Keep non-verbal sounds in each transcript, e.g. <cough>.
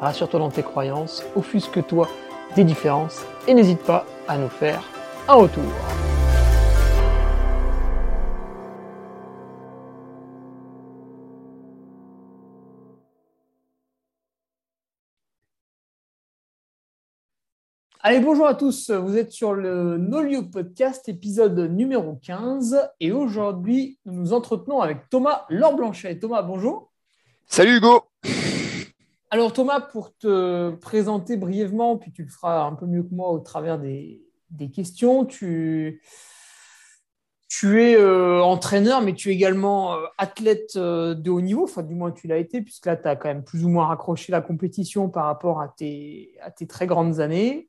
rassure-toi dans tes croyances, offusque-toi des différences et n'hésite pas à nous faire un retour. Allez, bonjour à tous, vous êtes sur le Nolio Podcast, épisode numéro 15, et aujourd'hui, nous nous entretenons avec Thomas Laure-Blanchet. Thomas, bonjour. Salut Hugo alors Thomas, pour te présenter brièvement, puis tu le feras un peu mieux que moi au travers des, questions, tu, es euh, entraîneur, mais tu es également euh, athlète euh, de haut niveau, enfin du moins tu l'as été, puisque là tu as quand même plus ou moins raccroché la compétition par rapport à tes, très grandes années.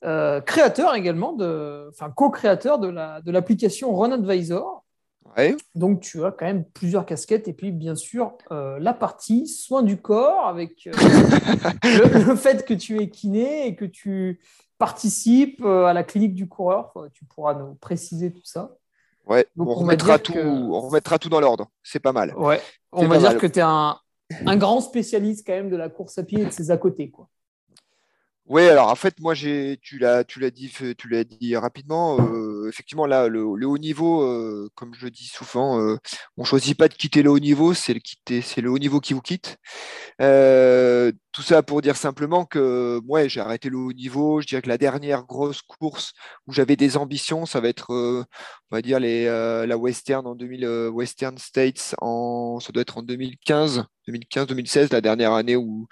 créateur également, de, enfin co-créateur de l'application Run Advisor, donc, tu as quand même plusieurs casquettes. Et puis, bien sûr, euh, la partie soins du corps avec euh, <laughs> le, fait que tu es kiné et que tu participes euh, à la clinique du coureur. tu pourras nous préciser tout ça. Ouais, on, remettra tout, on remettra tout dans l'ordre. C'est pas mal. Ouais, on va dire que tu es un, un, grand spécialiste quand même de la course à pied et de ses à côté. Quoi. Oui, alors en fait, moi, j'ai, tu l'as, tu l'as dit, tu l'as dit rapidement. Euh, effectivement, là, le, haut niveau, euh, comme je le dis souvent, euh, on choisit pas de quitter le haut niveau, c'est le quitter, c'est le haut niveau qui vous quitte. Tout ça pour dire simplement que, moi, j'ai arrêté le haut niveau. Je dirais que la dernière grosse course où j'avais des ambitions, ça va être, on va dire les, la Western en 2000, Western States en, ça doit être en 2015. 2015-2016, la dernière année où,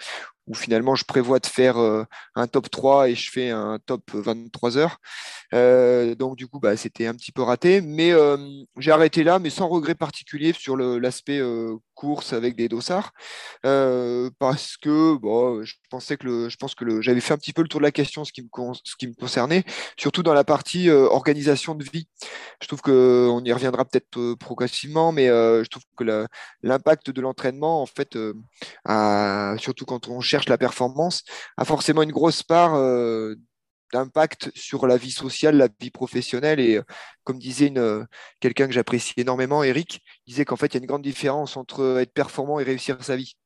finalement je prévois de faire euh, un top 3 et je fais un top 23 heures. Euh, donc du coup, bah, c'était un petit peu raté, mais euh, j'ai arrêté là, mais sans regret particulier sur l'aspect course avec des dossards euh, parce que bon, je pensais que le, je pense que j'avais fait un petit peu le tour de la question ce qui me, ce qui me concernait, surtout dans la partie euh, organisation de vie. Je trouve que on y reviendra peut-être euh, progressivement, mais je trouve que l'impact de l'entraînement, en fait, surtout quand on cherche la performance, a forcément une grosse part d'impact sur la vie sociale, la vie professionnelle. Et euh, comme disait euh, quelqu'un que j'apprécie énormément, Eric, disait qu'en fait, il y a une grande différence entre être performant et réussir sa vie.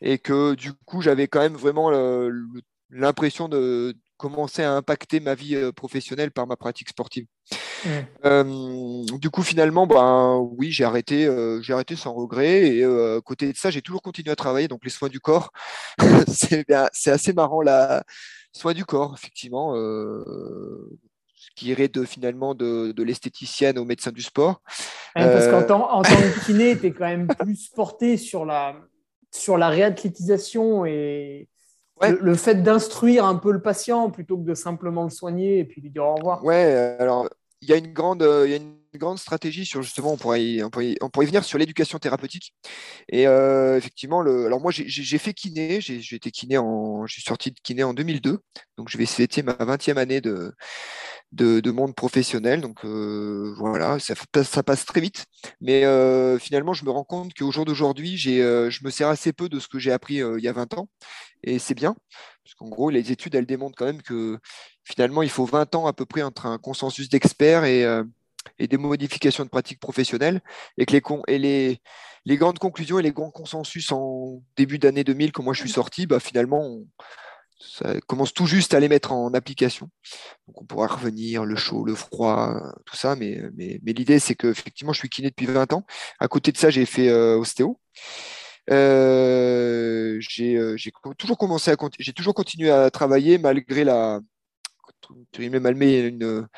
Et que du coup, j'avais quand même vraiment l'impression de commencer à impacter ma vie euh, professionnelle par ma pratique sportive. du coup, finalement, ben, oui, j'ai arrêté, j'ai arrêté sans regret. Et à côté de ça, j'ai toujours continué à travailler. Donc, les soins du corps, <laughs> c'est assez marrant là Soit du corps, effectivement, euh, ce qui irait de, finalement de, l'esthéticienne au médecin du sport. parce qu'en euh, tant, que <laughs> kiné, tu es quand même plus porté sur la, sur la réathlétisation et le, fait d'instruire un peu le patient plutôt que de simplement le soigner et puis lui dire au revoir. Ouais, alors il y a une grande, il y a une grande stratégie sur justement, on pourrait y, on pourrait, on pourrait venir sur l'éducation thérapeutique. Et euh, effectivement, le, alors moi j'ai fait kiné, j'ai été kiné en, j'ai sorti de kiné en 2002, donc je vais fêter ma 20e année de, de, monde professionnel. Donc euh, voilà, ça, ça, passe très vite. Mais euh, finalement, je me rends compte qu'au jour d'aujourd'hui, je me sers assez peu de ce que j'ai appris il y a 20 ans. Et c'est bien, parce qu'en gros, les études, elles démontrent quand même que finalement, il faut 20 ans à peu près entre un consensus d'experts et, et des modifications de pratiques professionnelles et que les, grandes conclusions et les grands consensus en début d'année 2000, quand moi je suis sorti, bah, finalement, ça commence tout juste à les mettre en application. Donc on pourra revenir, le chaud, le froid, tout ça, mais, mais, l'idée c'est que effectivement je suis kiné depuis 20 ans. À côté de ça, j'ai fait euh, ostéo. Euh, j'ai toujours commencé à j'ai toujours continué à travailler malgré la malgré une,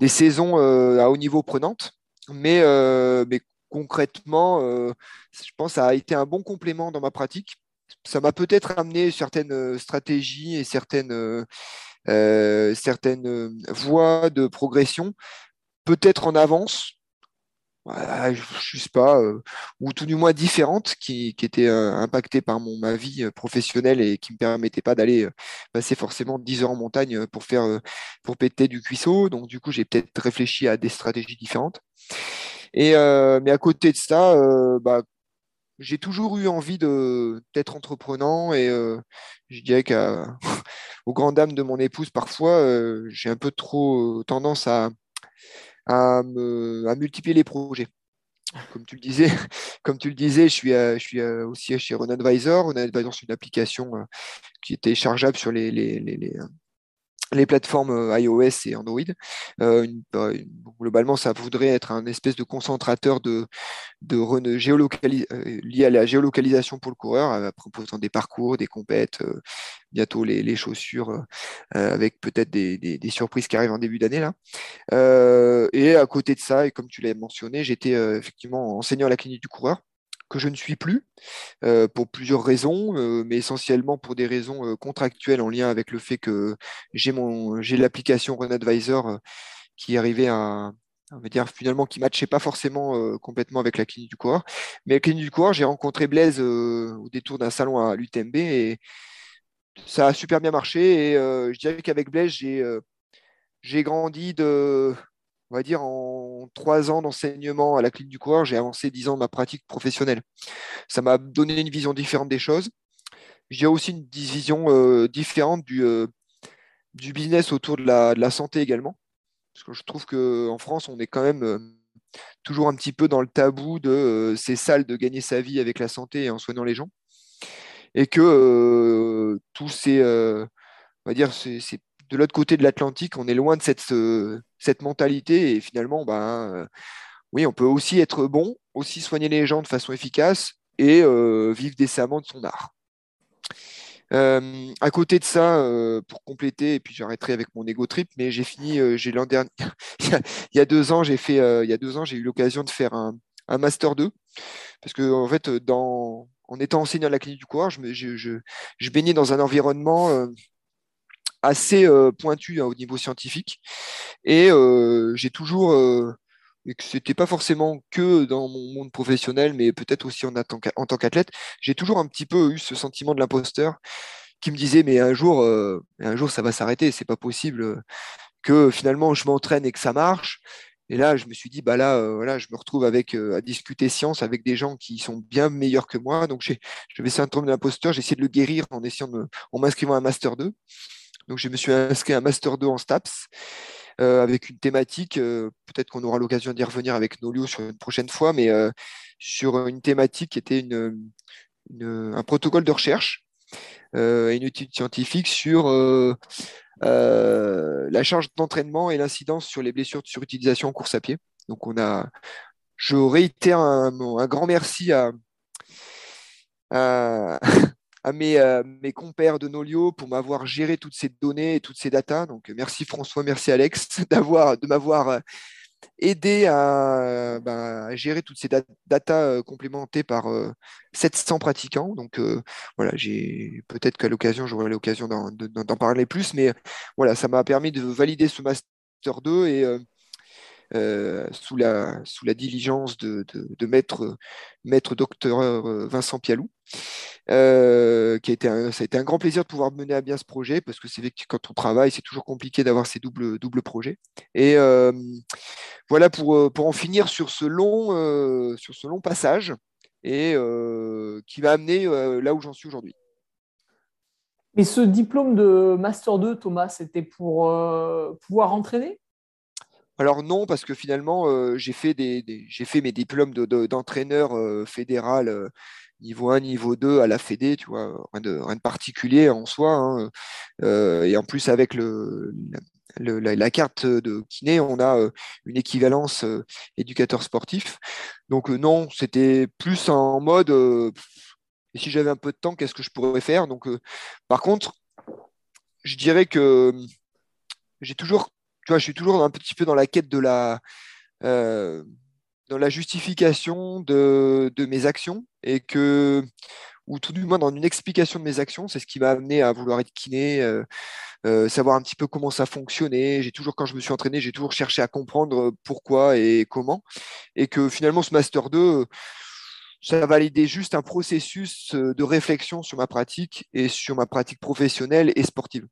des saisons euh, à haut niveau prenantes. Mais, euh, mais concrètement, euh, je pense ça a été un bon complément dans ma pratique. Ça m'a peut-être amené certaines stratégies et certaines, certaines voies de progression, peut-être en avance je sais pas, ou tout du moins différentes, qui, qui étaient impactées par mon, ma vie professionnelle et qui ne me permettaient pas d'aller passer forcément 10 heures en montagne pour faire pour péter du cuisseau. Donc du coup, j'ai peut-être réfléchi à des stratégies différentes. Et mais à côté de ça, bah, j'ai toujours eu envie d'être entreprenant et je dirais qu'aux <laughs> grandes dames de mon épouse, parfois, j'ai un peu trop tendance à, à, multiplier les projets. Comme tu le disais, <laughs> comme tu le disais je suis, je suis aussi chez Run Advisor. Run Advisor, c'est une application qui est téléchargeable sur les plateformes euh, iOS et Android. Euh, bah, globalement, ça voudrait être un espèce de concentrateur de, de euh, lié à la géolocalisation pour le coureur, proposant des parcours, des compètes, bientôt les, chaussures, avec peut-être des, surprises qui arrivent en début d'année. là. et à côté de ça, et comme tu l'as mentionné, j'étais effectivement enseignant à la clinique du coureur que je ne suis plus euh, pour plusieurs raisons, euh, mais essentiellement pour des raisons euh, contractuelles en lien avec le fait que j'ai mon j'ai l'application Run Advisor qui arrivait à on va dire finalement qui matchait pas forcément complètement avec la clinique du coureur. Mais la clinique du coureur, j'ai rencontré Blaise au détour d'un salon à l'UTMB et ça a super bien marché. Et je dirais qu'avec Blaise, j'ai j'ai grandi de on va dire, en trois ans d'enseignement à la clinique du coureur, j'ai avancé dix ans de ma pratique professionnelle. Ça m'a donné une vision différente des choses. J'ai aussi une vision euh, différente du, euh, du business autour de la, santé également. Parce que je trouve qu'en France, on est quand même euh, toujours un petit peu dans le tabou de c'est sale de gagner sa vie avec la santé et en soignant les gens. Et que tous ces, on va dire, c'est de l'autre côté de l'Atlantique, on est loin de cette, cette mentalité et finalement, ben, euh, oui, on peut aussi être bon, aussi soigner les gens de façon efficace et euh, vivre décemment de son art. Euh, à côté de ça, pour compléter, et puis j'arrêterai avec mon ego trip, mais j'ai fini, j'ai l'an dernier, <laughs> il y a deux ans, j'ai fait, il y a deux ans, j'ai eu l'occasion de faire un, master 2, parce que en fait, en étant enseignant à la clinique du coureur, je baignais dans un environnement assez euh, pointu hein, au niveau scientifique. Et euh, j'ai toujours, euh, et que c'était pas forcément que dans mon monde professionnel, mais peut-être aussi en, tant qu'athlète, j'ai toujours un petit peu eu ce sentiment de l'imposteur qui me disait mais un jour, un jour ça va s'arrêter, c'est pas possible que finalement je m'entraîne et que ça marche. Et là, je me suis dit, bah là, voilà, je me retrouve avec à discuter science avec des gens qui sont bien meilleurs que moi. Donc, j'avais syndrome de l'imposteur. J'ai essayé de le guérir en en m'inscrivant à un master 2. Donc, je me suis inscrit à un Master 2 en STAPS euh, avec une thématique. Euh, peut-être qu'on aura l'occasion d'y revenir avec Nolio sur une prochaine fois, mais euh, sur une thématique qui était une, un protocole de recherche et une étude scientifique sur la charge d'entraînement et l'incidence sur les blessures de surutilisation en course à pied. Donc, on a, je réitère un, un grand merci à, à <laughs> à mes, euh, mes compères de Nolio pour m'avoir géré toutes ces données et toutes ces datas. Donc, merci François, merci Alex <laughs> d'avoir, de m'avoir euh, aidé ben, à, gérer toutes ces datas euh, complémentées par 700 pratiquants. Donc, voilà, j'ai peut-être qu'à l'occasion, j'aurai l'occasion d'en parler plus, mais voilà, ça m'a permis de valider ce Master 2 et euh, sous, la, sous la diligence de, de, maître, maître docteur euh, Vincent Pialou. Euh, qui a été un, ça a été un grand plaisir de pouvoir mener à bien ce projet parce que c'est vrai que quand on travaille, c'est toujours compliqué d'avoir ces doubles, doubles projets. Et voilà pour, pour en finir sur ce long, sur ce long passage et qui m'a amené là où j'en suis aujourd'hui. Et ce diplôme de Master 2, Thomas, c'était pour pouvoir entraîner? Alors non, parce que finalement, euh, j'ai fait, mes diplômes d'entraîneur euh, fédéral euh, niveau 1, niveau 2 à la Fédé, tu vois, rien de, particulier en soi. Hein, et en plus, avec la, carte de kiné, on a une équivalence éducateur sportif. Donc non, c'était plus en mode, si j'avais un peu de temps, qu'est-ce que je pourrais faire? Donc, par contre, je dirais que j'ai toujours je suis toujours un petit peu dans la quête de la, euh, dans la justification de, mes actions et que ou tout du moins dans une explication de mes actions. C'est ce qui m'a amené à vouloir être kiné, savoir un petit peu comment ça fonctionnait. J'ai toujours, quand je me suis entraîné, j'ai toujours cherché à comprendre pourquoi et comment. Et que finalement, ce Master 2, ça validait juste un processus de réflexion sur ma pratique et sur ma pratique professionnelle et sportive.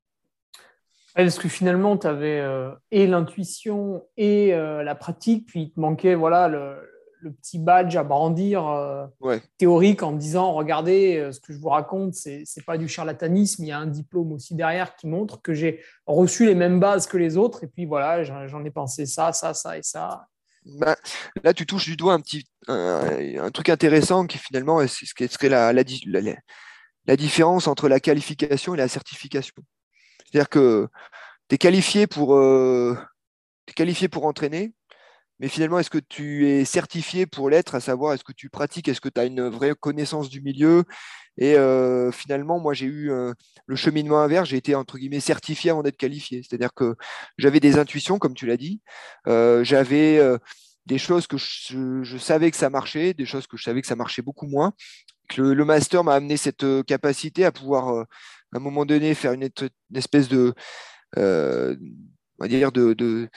Est-ce que finalement, tu avais et l'intuition et la pratique, puis il te manquait voilà, le, le petit badge à brandir euh, théorique en disant regardez euh, ce que je vous raconte c'est n'est pas du charlatanisme il y a un diplôme aussi derrière qui montre que j'ai reçu les mêmes bases que les autres et puis voilà j'en ai pensé ça ça ça et ça. Bah, là tu touches du doigt un petit un, truc intéressant qui finalement c'est ce qui serait la, la, la, différence entre la qualification et la certification c'est à dire que tu es qualifié pour euh, qualifié pour entraîner mais finalement, est-ce que tu es certifié pour l'être, à savoir est-ce que tu pratiques, est-ce que tu as une vraie connaissance du milieu? Et euh, finalement, moi, j'ai eu euh, le cheminement inverse, j'ai été entre guillemets certifié avant d'être qualifié. C'est-à-dire que j'avais des intuitions, comme tu l'as dit, j'avais des choses que je, savais que ça marchait, des choses que je savais que ça marchait beaucoup moins. Que le, master m'a amené cette capacité à pouvoir, à un moment donné, faire une, espèce dire, de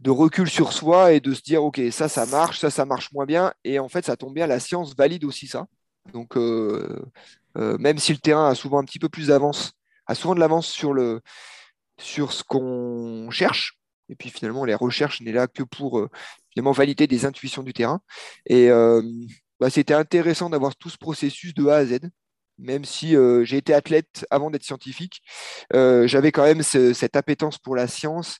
de recul sur soi et de se dire, OK, ça, ça marche, ça, ça marche moins bien. Et en fait, ça tombe bien, la science valide aussi ça. Donc, euh, euh, même si le terrain a souvent un petit peu plus d'avance, a souvent de l'avance sur, ce qu'on cherche. Et puis finalement, les recherches n'est là que pour euh, finalement valider des intuitions du terrain. Et bah, c'était intéressant d'avoir tout ce processus de A à Z même si j'ai été athlète avant d'être scientifique, j'avais quand même cette appétence pour la science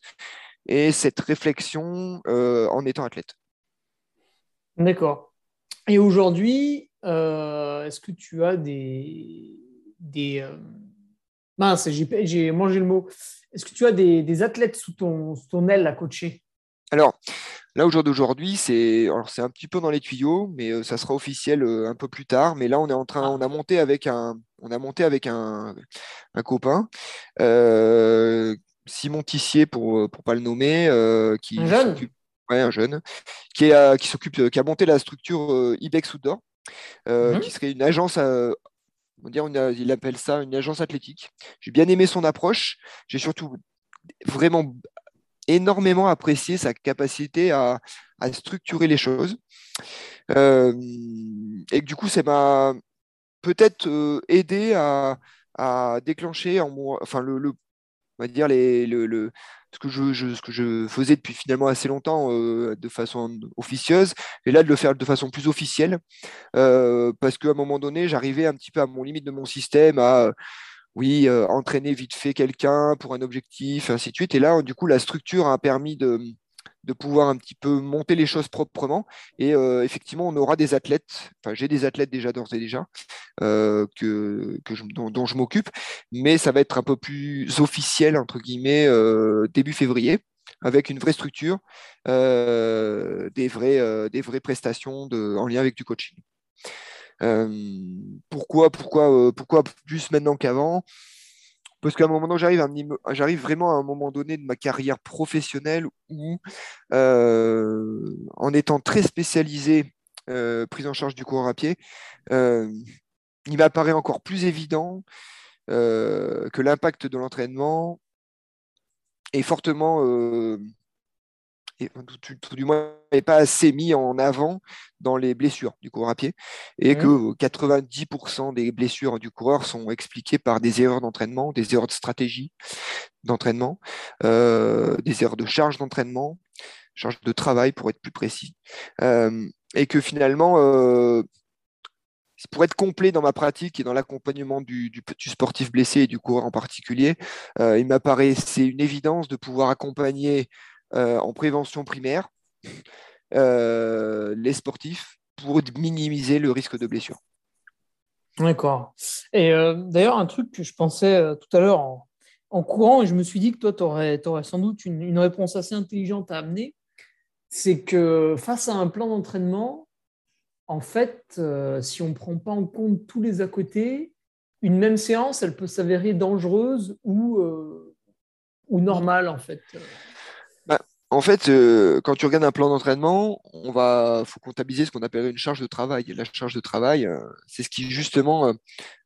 et cette réflexion euh, en étant athlète. D'accord. Et aujourd'hui, euh, est-ce que tu as des... des euh, Mince, j'ai mangé le mot. Est-ce que tu as des, athlètes sous ton, ton aile à coacher? Alors, là, au jour d'aujourd'hui, c'est un petit peu dans les tuyaux, mais ça sera officiel un peu plus tard. Mais là, on est en train, ah. on a monté avec un, on a monté avec un, un copain Simon Tissier, pour ne euh, pas le nommer, euh, qui un jeune. un jeune, qui, est, euh, qui s'occupe, qui a monté la structure Ibex Outdoor, mhm. qui serait une agence on dire il appelle ça une agence athlétique. J'ai bien aimé son approche. J'ai surtout vraiment énormément apprécié sa capacité à, structurer les choses. et du coup, ça m'a peut-être aidé à, déclencher enfin le, on va dire, ce, que je, que faisais depuis finalement assez longtemps euh, de façon officieuse, et là de le faire de façon plus officielle, euh, parce qu'à un moment donné, j'arrivais un petit peu à mon limite de mon système, à oui, euh, entraîner vite fait quelqu'un pour un objectif, ainsi de suite. Et là, du coup, la structure a permis de, pouvoir un petit peu monter les choses proprement. Et euh, effectivement, on aura des athlètes, enfin j'ai des athlètes déjà d'ores et déjà, euh, que, dont, je m'occupe, mais ça va être un peu plus officiel, entre guillemets, euh, début février, avec une vraie structure, des, vraies prestations en lien avec du coaching. Pourquoi, pourquoi, pourquoi plus maintenant qu'avant? Parce qu'à un moment donné, j'arrive, vraiment à un moment donné de ma carrière professionnelle où, euh, en étant très spécialisé, euh, prise en charge du coureur à pied, euh, il m'apparaît encore plus évident que l'impact de l'entraînement est fortement et, tout, du moins n'est pas assez mis en avant dans les blessures du coureur à pied et que 90% des blessures du coureur sont expliquées par des erreurs d'entraînement, des erreurs de stratégie d'entraînement, euh, des erreurs de charge d'entraînement, charge de travail pour être plus précis, euh, et que finalement euh, pour être complet dans ma pratique et dans l'accompagnement du, du, sportif blessé et du coureur en particulier, il m'apparaît c'est une évidence de pouvoir accompagner en prévention primaire euh, les sportifs pour minimiser le risque de blessure. D'accord. Et euh, d'ailleurs, un truc que je pensais tout à l'heure en, courant, et je me suis dit que toi, tu aurais, aurais, sans doute une, réponse assez intelligente à amener, c'est que face à un plan d'entraînement, en fait, si on ne prend pas en compte tous les à côté, une même séance, elle peut s'avérer dangereuse ou, ou normale, en fait. En fait, euh, quand tu regardes un plan d'entraînement, on va, faut comptabiliser ce qu'on appelle une charge de travail. La charge de travail, euh, c'est ce qui justement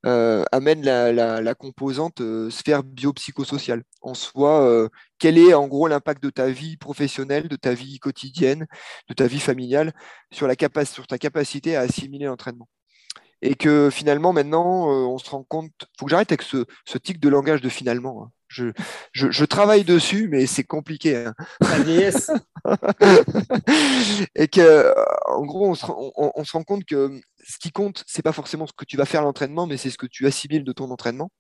euh, amène la, composante sphère biopsychosociale. En soi, quel est en gros l'impact de ta vie professionnelle, de ta vie quotidienne, de ta vie familiale sur, ta capacité à assimiler l'entraînement? Et que finalement, maintenant, on se rend compte, faut que j'arrête avec ce, ce tic de langage de finalement. Hein. Je, travaille dessus, mais c'est compliqué. Hein. <laughs> et que, en gros, on se, rend compte que ce qui compte, c'est pas forcément ce que tu vas faire à l'entraînement, mais c'est ce que tu assimiles de ton entraînement.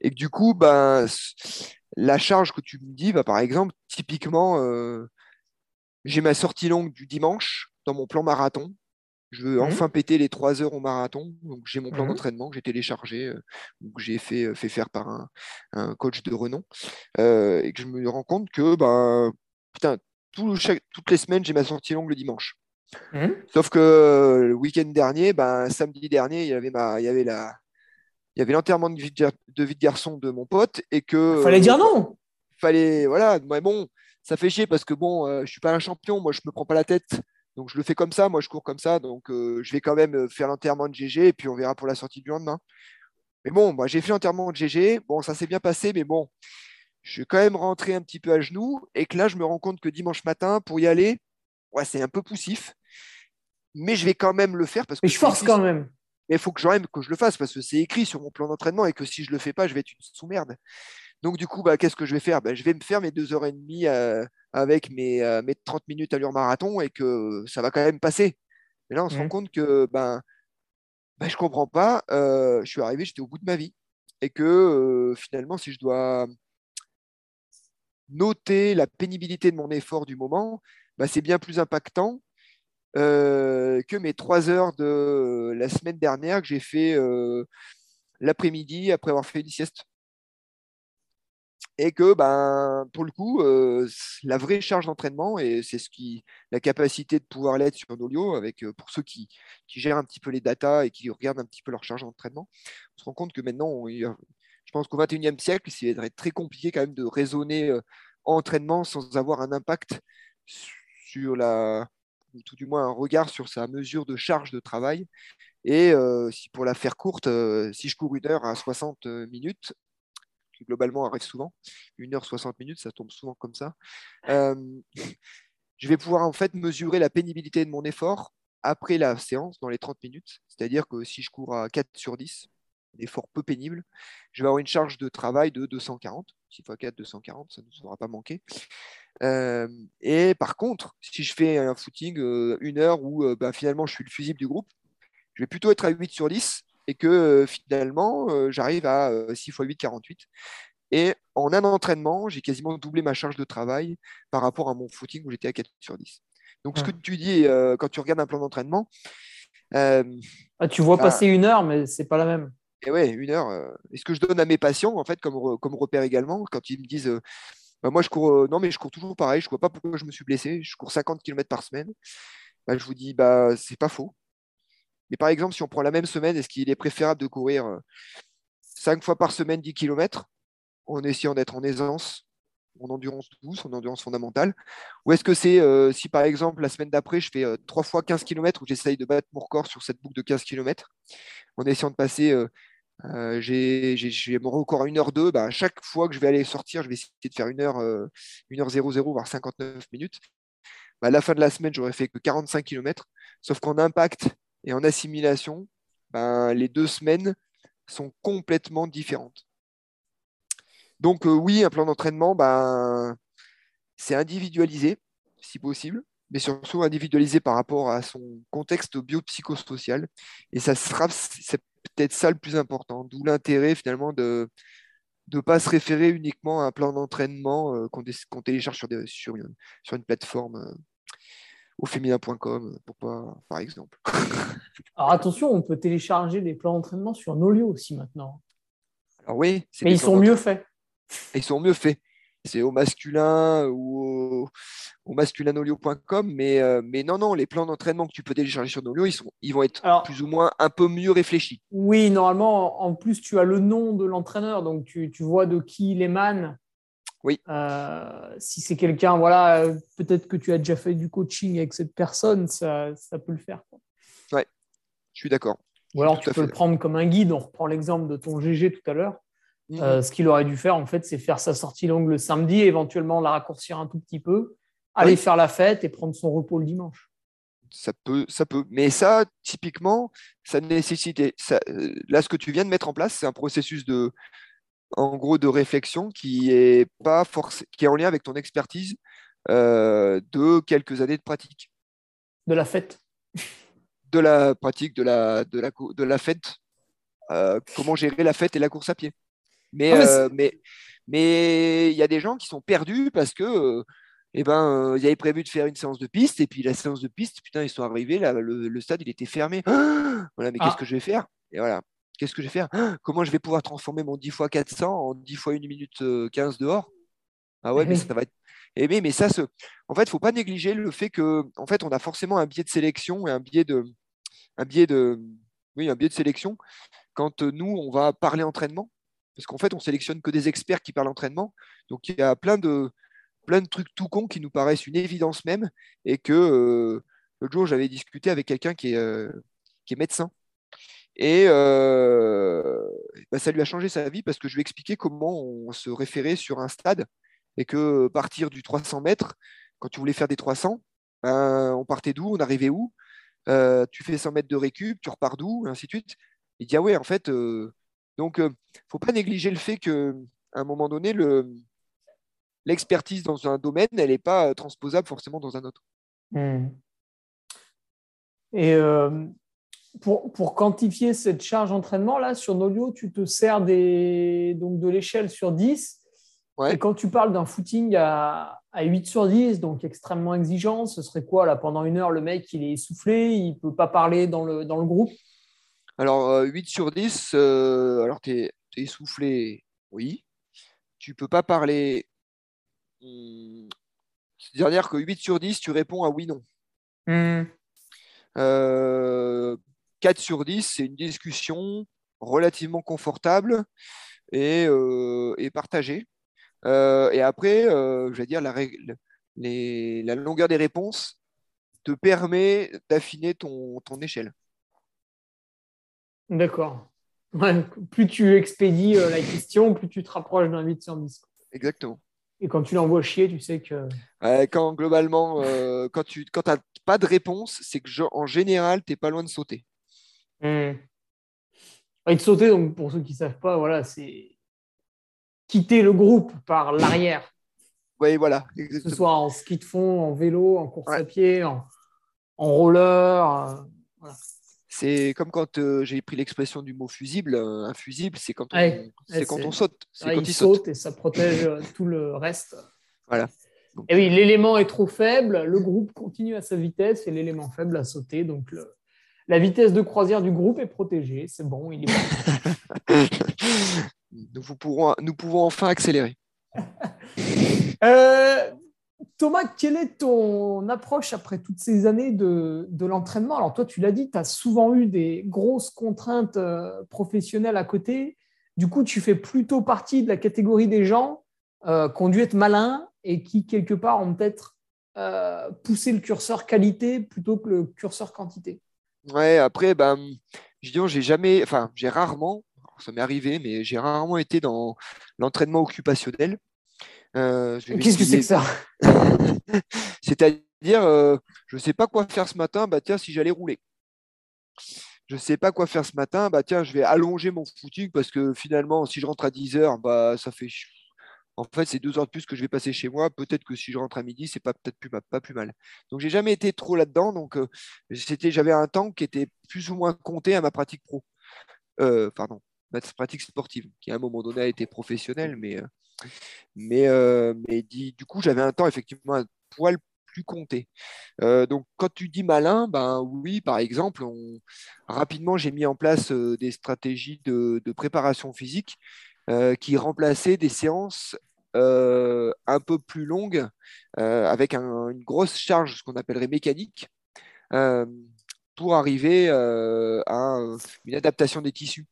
Et que du coup, ben, la charge que tu me dis, bah, par exemple, typiquement, euh, j'ai ma sortie longue du dimanche dans mon plan marathon. Je veux mmh. enfin péter les trois heures au marathon. Donc, j'ai mon plan mmh d'entraînement que j'ai téléchargé, euh, que j'ai fait, euh, fait, faire par un, coach de renom. Euh, et que je me rends compte que, bah, putain, toutes les semaines, j'ai ma sortie longue le dimanche. Mmh. Sauf que le week-end dernier, ben, samedi dernier, il y avait, ma, il y avait la. Il y avait l'enterrement de vie de, vie de garçon de mon pote et que. Fallait dire non. Fallait, voilà, mais bon, ça fait chier parce que bon, je suis pas un champion, moi je me prends pas la tête. Donc je le fais comme ça, moi je cours comme ça, donc euh, je vais quand même euh, faire l'enterrement de GG et puis on verra pour la sortie du lendemain. Mais bon, moi j'ai fait l'enterrement de GG, bon ça s'est bien passé, mais bon, je suis quand même rentré un petit peu à genoux et que là je me rends compte que dimanche matin pour y aller, ouais c'est un peu poussif, mais je vais quand même le faire parce que. Mais je force quand même. Mais il faut que, que je le fasse parce que c'est écrit sur mon plan d'entraînement et que si je le fais pas, je vais être une sous-merde. Donc, du coup, bah, qu'est-ce que je vais faire? Bah, Je vais me faire mes deux heures et demie euh, avec mes, 30 euh, minutes à l'heure marathon et que ça va quand même passer. Mais là, on se rend mmh. compte que ben, ben, je ne comprends pas. Euh, je suis arrivé, j'étais au bout de ma vie. Et que finalement, si je dois noter la pénibilité de mon effort du moment, bah, c'est bien plus impactant que mes trois heures de la semaine dernière que j'ai fait l'après-midi après avoir fait une sieste et que ben, pour le coup, euh, la vraie charge d'entraînement, et c'est ce qui la capacité de pouvoir l'être sur Nolio, avec euh, pour ceux qui, gèrent un petit peu les datas et qui regardent un petit peu leur charge d'entraînement, on se rend compte que maintenant, je pense qu'au 21e siècle, c'est très compliqué quand même de raisonner euh, entraînement sans avoir un impact sur la, ou tout du moins un regard sur sa mesure de charge de travail. Et si pour la faire courte, si je cours une heure à 60 minutes, qui globalement arrive souvent. 1h60 minutes, ça tombe souvent comme ça. Euh, je vais pouvoir en fait mesurer la pénibilité de mon effort après la séance, dans les 30 minutes. C'est-à-dire que si je cours à 4 sur 10, un effort peu pénible, je vais avoir une charge de travail de 240. 6 x 4, 240, ça ne nous aura pas manqué. Euh, et par contre, si je fais un footing euh, une heure où bah, finalement je suis le fusible du groupe, je vais plutôt être à 8 sur 10 et que euh, finalement, euh, j'arrive à 6 x 8, 48. Et en un entraînement, j'ai quasiment doublé ma charge de travail par rapport à mon footing où j'étais à 4 sur 10. Donc, ce que tu dis euh, quand tu regardes un plan d'entraînement. Ah, tu vois bah passer une heure, mais c'est pas la même. Et ouais, une heure. et ce que je donne à mes patients, en fait, comme, comme repère également, quand ils me disent bah, Moi, je cours, non, mais je cours toujours pareil, je ne vois pas pourquoi je me suis blessé, je cours 50 km par semaine. Bah, je vous dis bah, C'est pas faux. Mais par exemple, si on prend la même semaine, est-ce qu'il est préférable de courir 5 euh, fois par semaine 10 km en essayant d'être en aisance, en endurance douce, en endurance fondamentale? Ou est-ce que c'est, euh, si par exemple la semaine d'après, je fais 3 euh, fois 15 km où j'essaye de battre mon record sur cette boucle de 15 km, en essayant de passer, j'ai mon record à 1h02, bah, à chaque fois que je vais aller sortir, je vais essayer de faire 1h, 1h00, voire 59 minutes. Bah, à la fin de la semaine, j'aurais fait que 45 km, sauf qu'en impact et en assimilation, ben, les deux semaines sont complètement différentes. Donc euh, oui, un plan d'entraînement, ben, c'est individualisé, si possible, mais surtout individualisé par rapport à son contexte biopsychosocial. Et ça sera, c'est peut-être ça le plus important, d'où l'intérêt finalement de ne pas se référer uniquement à un plan d'entraînement euh, qu'on télécharge sur, sur, une, plateforme euh, au féminin.com, pour pas, par exemple. <laughs> Alors attention, on peut télécharger des plans d'entraînement sur Nolio aussi maintenant. Alors oui, mais ils sont mieux faits. Ils sont mieux faits. C'est au masculin ou au, masculinolio.com, mais, euh, mais non, non, les plans d'entraînement que tu peux télécharger sur Nolio, ils, sont, ils vont être plus ou moins un peu mieux réfléchis. Oui, normalement, en plus, tu as le nom de l'entraîneur, donc tu, tu vois de qui il émane Oui. si c'est quelqu'un, voilà, peut-être que tu as déjà fait du coaching avec cette personne, ça, ça peut le faire. Ouais, je suis d'accord. Ou alors tu peux le prendre comme un guide. On reprend l'exemple de ton GG tout à l'heure. Mhm. ce qu'il aurait dû faire, en fait, c'est faire sa sortie longue le samedi, éventuellement la raccourcir un tout petit peu, aller faire la fête et prendre son repos le dimanche ça peut, ça peut. Mais ça, typiquement, ça nécessite. Ça, euh, là, ce que tu viens de mettre en place, c'est un processus de, en gros, de réflexion qui est pas forcé, qui est en lien avec ton expertise euh, de quelques années de pratique. De la fête. De la pratique, de la, de la, de la fête. Euh, comment gérer la fête et la course à pied. Mais, ah, mais, mais il y a des gens qui sont perdus parce que eh ben, euh, ils avaient prévu de faire une séance de piste, et puis la séance de piste, putain, ils sont arrivés, là, le, stade, il était fermé. <gasps> voilà, mais qu'est-ce ah. que je vais faire? Et voilà, qu'est-ce que je vais faire? Comment je vais pouvoir transformer mon 10 x 400 en 10 x 1 minute 15 euh, dehors? Ah ouais, mais ça va être. Eh mais, mais ça, se... en fait, il ne faut pas négliger le fait que, en fait, on a forcément un biais de sélection et un biais de, un biais de, oui, un biais de sélection quand euh, nous, on va parler entraînement, parce qu'en fait, on sélectionne que des experts qui parlent entraînement. Donc, il y a plein de, plein de trucs tout cons qui nous paraissent une évidence même et que euh, l'autre jour j'avais discuté avec quelqu'un qui, est, euh, qui est médecin et euh, bah, ça lui a changé sa vie parce que je lui ai expliqué comment on se référait sur un stade et que partir du 300 mètres, quand tu voulais faire des 300, ben, on partait d'où, on arrivait où, tu fais 100 mètres de récup, tu repars d'où, et ainsi de suite. Il dit ah ouais en fait, donc il ne faut pas négliger le fait qu'à un moment donné le l'expertise dans un domaine, elle n'est pas euh, transposable forcément dans un autre. Hmm. Et euh, pour, quantifier cette charge d'entraînement, là, sur Nolio, tu te sers de l'échelle sur 10. Et quand tu parles d'un footing à, 8 sur 10, donc extrêmement exigeant, ce serait quoi là Pendant une heure, le mec, il est essoufflé, il ne peut pas parler dans le, groupe? Alors, euh, 8 sur 10, euh, alors tu es, essoufflé, oui. Tu ne peux pas parler. Hmm, c'est-à-dire que 8 sur 10, tu réponds à oui, non. Hum. 4 sur 10, c'est une discussion relativement confortable et, euh, partagée. Euh, et après, euh, je vais dire, la, longueur des réponses te permet d'affiner ton, échelle. D'accord. Plus tu expédies la question, plus tu te rapproches d'un 8 sur 10. Exactement. Et quand tu l'envoies chier, tu sais que. Quand globalement, quand tu n'as pas de réponse, c'est que en général, tu n'es pas loin de sauter. Hmm. Et de sauter, donc pour ceux qui ne savent pas, voilà, c'est quitter le groupe par l'arrière. Oui, voilà. Que ce soit en ski de fond, en vélo, en course à pied, en, roller. Euh, voilà. C'est comme quand euh, j'ai pris l'expression du mot fusible. Un fusible, c'est quand, on, c'est quand on saute. C'est quand il, saute. et ça protège euh, tout le reste. Voilà. et oui, l'élément est trop faible, le groupe continue à sa vitesse et l'élément faible a sauté. Donc la vitesse de croisière du groupe est protégée. C'est bon, il est bon. <laughs> nous, pourrons, nous pouvons enfin accélérer. <laughs> euh, Thomas, quelle est ton approche après toutes ces années de, l'entraînement? Alors toi, tu l'as dit, tu as souvent eu des grosses contraintes euh, professionnelles à côté. Du coup, tu fais plutôt partie de la catégorie des gens euh, qui ont dû être malins et qui, quelque part, ont peut-être euh, poussé le curseur qualité plutôt que le curseur quantité. Ouais, après, ben, je dis, j'ai jamais, enfin, j'ai rarement, ça m'est arrivé, mais j'ai rarement été dans l'entraînement occupationnel. Euh, Qu'est-ce que c'est que ça <laughs> C'est-à-dire, euh, je ne sais pas quoi faire ce matin, bah tiens, si j'allais rouler. Je ne sais pas quoi faire ce matin, bah tiens, je vais allonger mon footing parce que finalement, si je rentre à 10 heures, bah ça fait. En fait, c'est deux heures de plus que je vais passer chez moi. Peut-être que si je rentre à midi, c'est pas peut-être plus, pas plus mal. Donc, j'ai jamais été trop là-dedans. Donc, euh, c'était, j'avais un temps qui était plus ou moins compté à ma pratique pro. pardon, ma pratique sportive, qui à un moment donné a été professionnelle, mais euh, du coup, j'avais un temps effectivement un poil plus compté. Euh, donc, quand tu dis malin, ben oui, par exemple, rapidement, j'ai mis en place euh, des stratégies de, préparation physique qui remplaçaient des séances un peu plus longues avec une grosse charge, ce qu'on appellerait mécanique, pour arriver à une adaptation des tissus.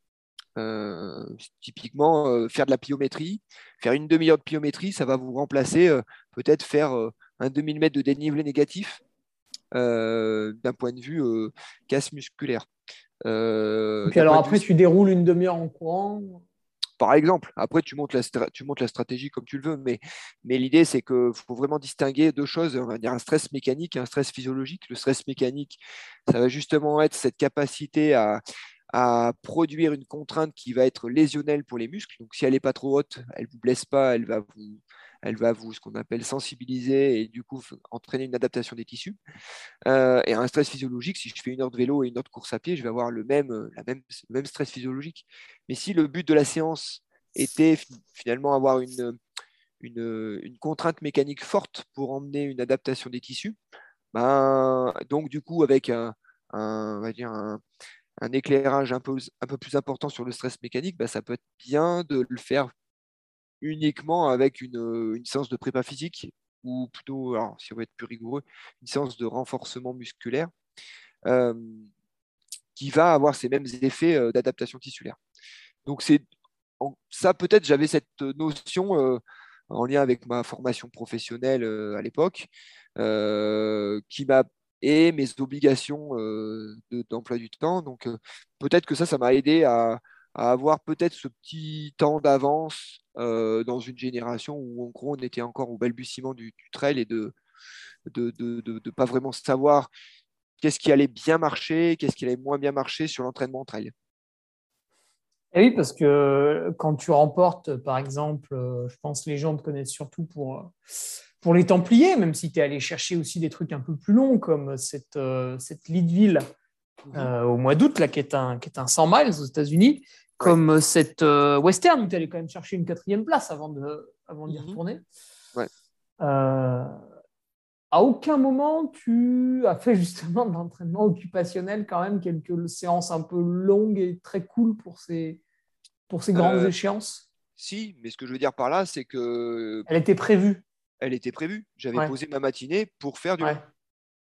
typiquement, faire de la pliométrie, faire une demi-heure de pliométrie, ça va vous remplacer peut-être faire un demi-mètre de dénivelé négatif d'un point de vue casse musculaire. alors après, tu déroules une demi-heure en courant par exemple. Après, tu montes la, stratégie comme tu le veux, mais, mais l'idée, c'est qu'il faut vraiment distinguer deux choses. On va dire un stress mécanique et un stress physiologique. Le stress mécanique, ça va justement être cette capacité à, à produire une contrainte qui va être lésionnelle pour les muscles. Donc, si elle n'est pas trop haute, elle ne vous blesse pas, elle va vous, elle va vous, ce qu'on appelle sensibiliser et du coup entraîner une adaptation des tissus. Euh, et un stress physiologique, si je fais une heure de vélo et une heure de course à pied, je vais avoir le même, la même, le même stress physiologique. Mais si le but de la séance était finalement avoir une, contrainte mécanique forte pour emmener une adaptation des tissus, ben, donc du coup avec un éclairage un peu, un peu plus important sur le stress mécanique, ben, ça peut être bien de le faire uniquement avec une, une, séance de prépa physique ou plutôt, si on veut être plus rigoureux, une séance de renforcement musculaire euh, qui va avoir ces mêmes effets euh, d'adaptation tissulaire. Donc, c'est ça, peut-être, j'avais cette notion euh, en lien avec ma formation professionnelle à l'époque qui m'a et mes obligations d'emploi du temps. Donc, peut-être que ça, ça m'a aidé à, à avoir peut-être ce petit temps d'avance euh, dans une génération où en gros on était encore au balbutiement du, trail et de ne de, de, de, pas vraiment savoir qu'est-ce qui allait bien marcher, qu'est-ce qui allait moins bien marcher sur l'entraînement en trail. Et oui, parce que quand tu remportes, par exemple, euh, je pense que les gens te connaissent surtout pour, pour les Templiers, même si tu es allé chercher aussi des trucs un peu plus longs, comme cette, euh, cette Leadville mhm. au mois d'août, qui, est un, qui est un 100 miles aux États-Unis comme cette euh, western où tu allais quand même chercher une quatrième place avant de avant d'y mhm. retourner. Euh, à aucun moment tu as fait justement de l'entraînement occupationnel quand même quelques séances un peu longues et très cool pour ces pour ces grandes euh, échéances. Si, mais ce que je veux dire par là, c'est que elle était prévue. Elle était prévue. J'avais posé ma matinée pour faire du.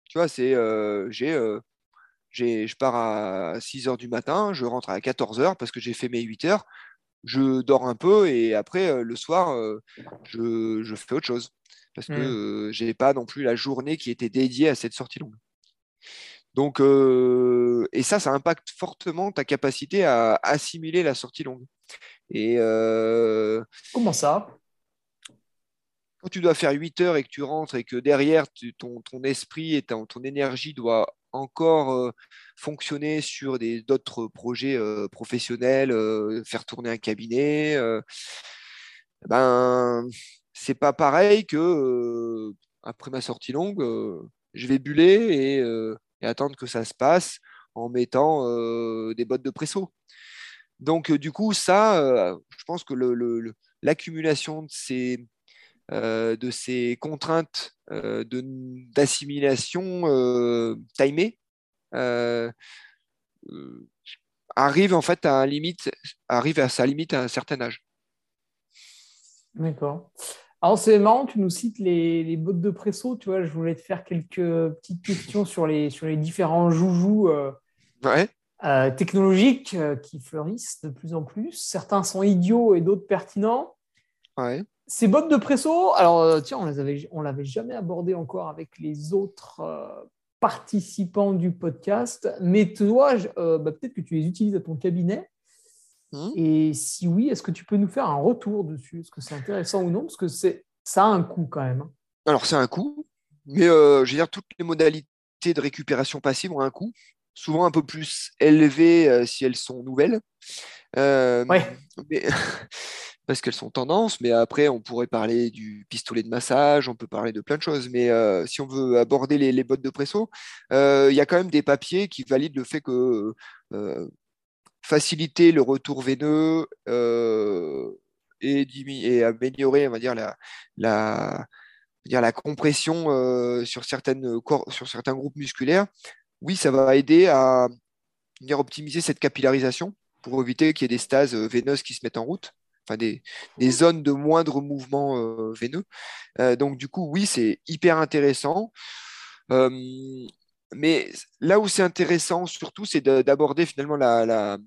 Tu vois, c'est j'ai je pars à 6 heures du matin, je rentre à 14 heures parce que j'ai fait mes 8 heures. Je dors un peu et après, euh, le soir, euh, je, fais autre chose. Parce que mmh. euh, je n'ai pas non plus la journée qui était dédiée à cette sortie longue. Donc, et ça, ça impacte fortement ta capacité à assimiler la sortie longue. Et Comment ça? Quand tu dois faire 8 heures et que tu rentres et que derrière, ton, ton, esprit et ton énergie doit encore euh, fonctionner sur d'autres projets euh, professionnels, euh, faire tourner un cabinet, ben, c'est pas pareil que après ma sortie longue, je vais buller et, attendre que ça se passe en mettant des bottes de presso. Donc, du coup, ça, je pense que l'accumulation de ces, de ces contraintes euh, d'assimilation euh, timée arrive en fait à limite, arrive à sa limite à un certain âge. D'accord. Alors c'est marrant, tu nous cites les, les, bottes de presso, tu vois, je voulais te faire quelques petites questions sur les, sur les différents joujoux technologiques qui fleurissent de plus en plus. Certains sont idiots et d'autres pertinents. Ouais. Ces bottes de presso, alors euh, tiens, on on l'avait jamais abordé encore avec les autres euh, participants du podcast, mais toi, euh, bah, peut-être que tu les utilises à ton cabinet. Mmh. Et si oui, est-ce que tu peux nous faire un retour dessus? Est-ce que c'est intéressant ou non? Parce que ça a un coût quand même. Hein. Alors c'est un coût, mais je veux dire toutes les modalités de récupération passive ont un coût, souvent un peu plus élevé si elles sont nouvelles. ouais. Mais... <laughs> parce qu'elles sont tendances, mais après, on pourrait parler du pistolet de massage, on peut parler de plein de choses. Mais euh, si on veut aborder les, bottes de presso, euh, il y a quand même des papiers qui valident le fait que euh, faciliter le retour veineux et, et, améliorer, on va dire, la, la, dire, la compression sur, certaines sur certains groupes musculaires, oui, ça va aider à dire, optimiser cette capillarisation pour éviter qu'il y ait des stases veineuses qui se mettent en route enfin des, zones de moindre mouvement euh, veineux. Euh, donc du coup, oui, c'est hyper intéressant. Euh, mais là où c'est intéressant surtout, c'est d'aborder finalement la,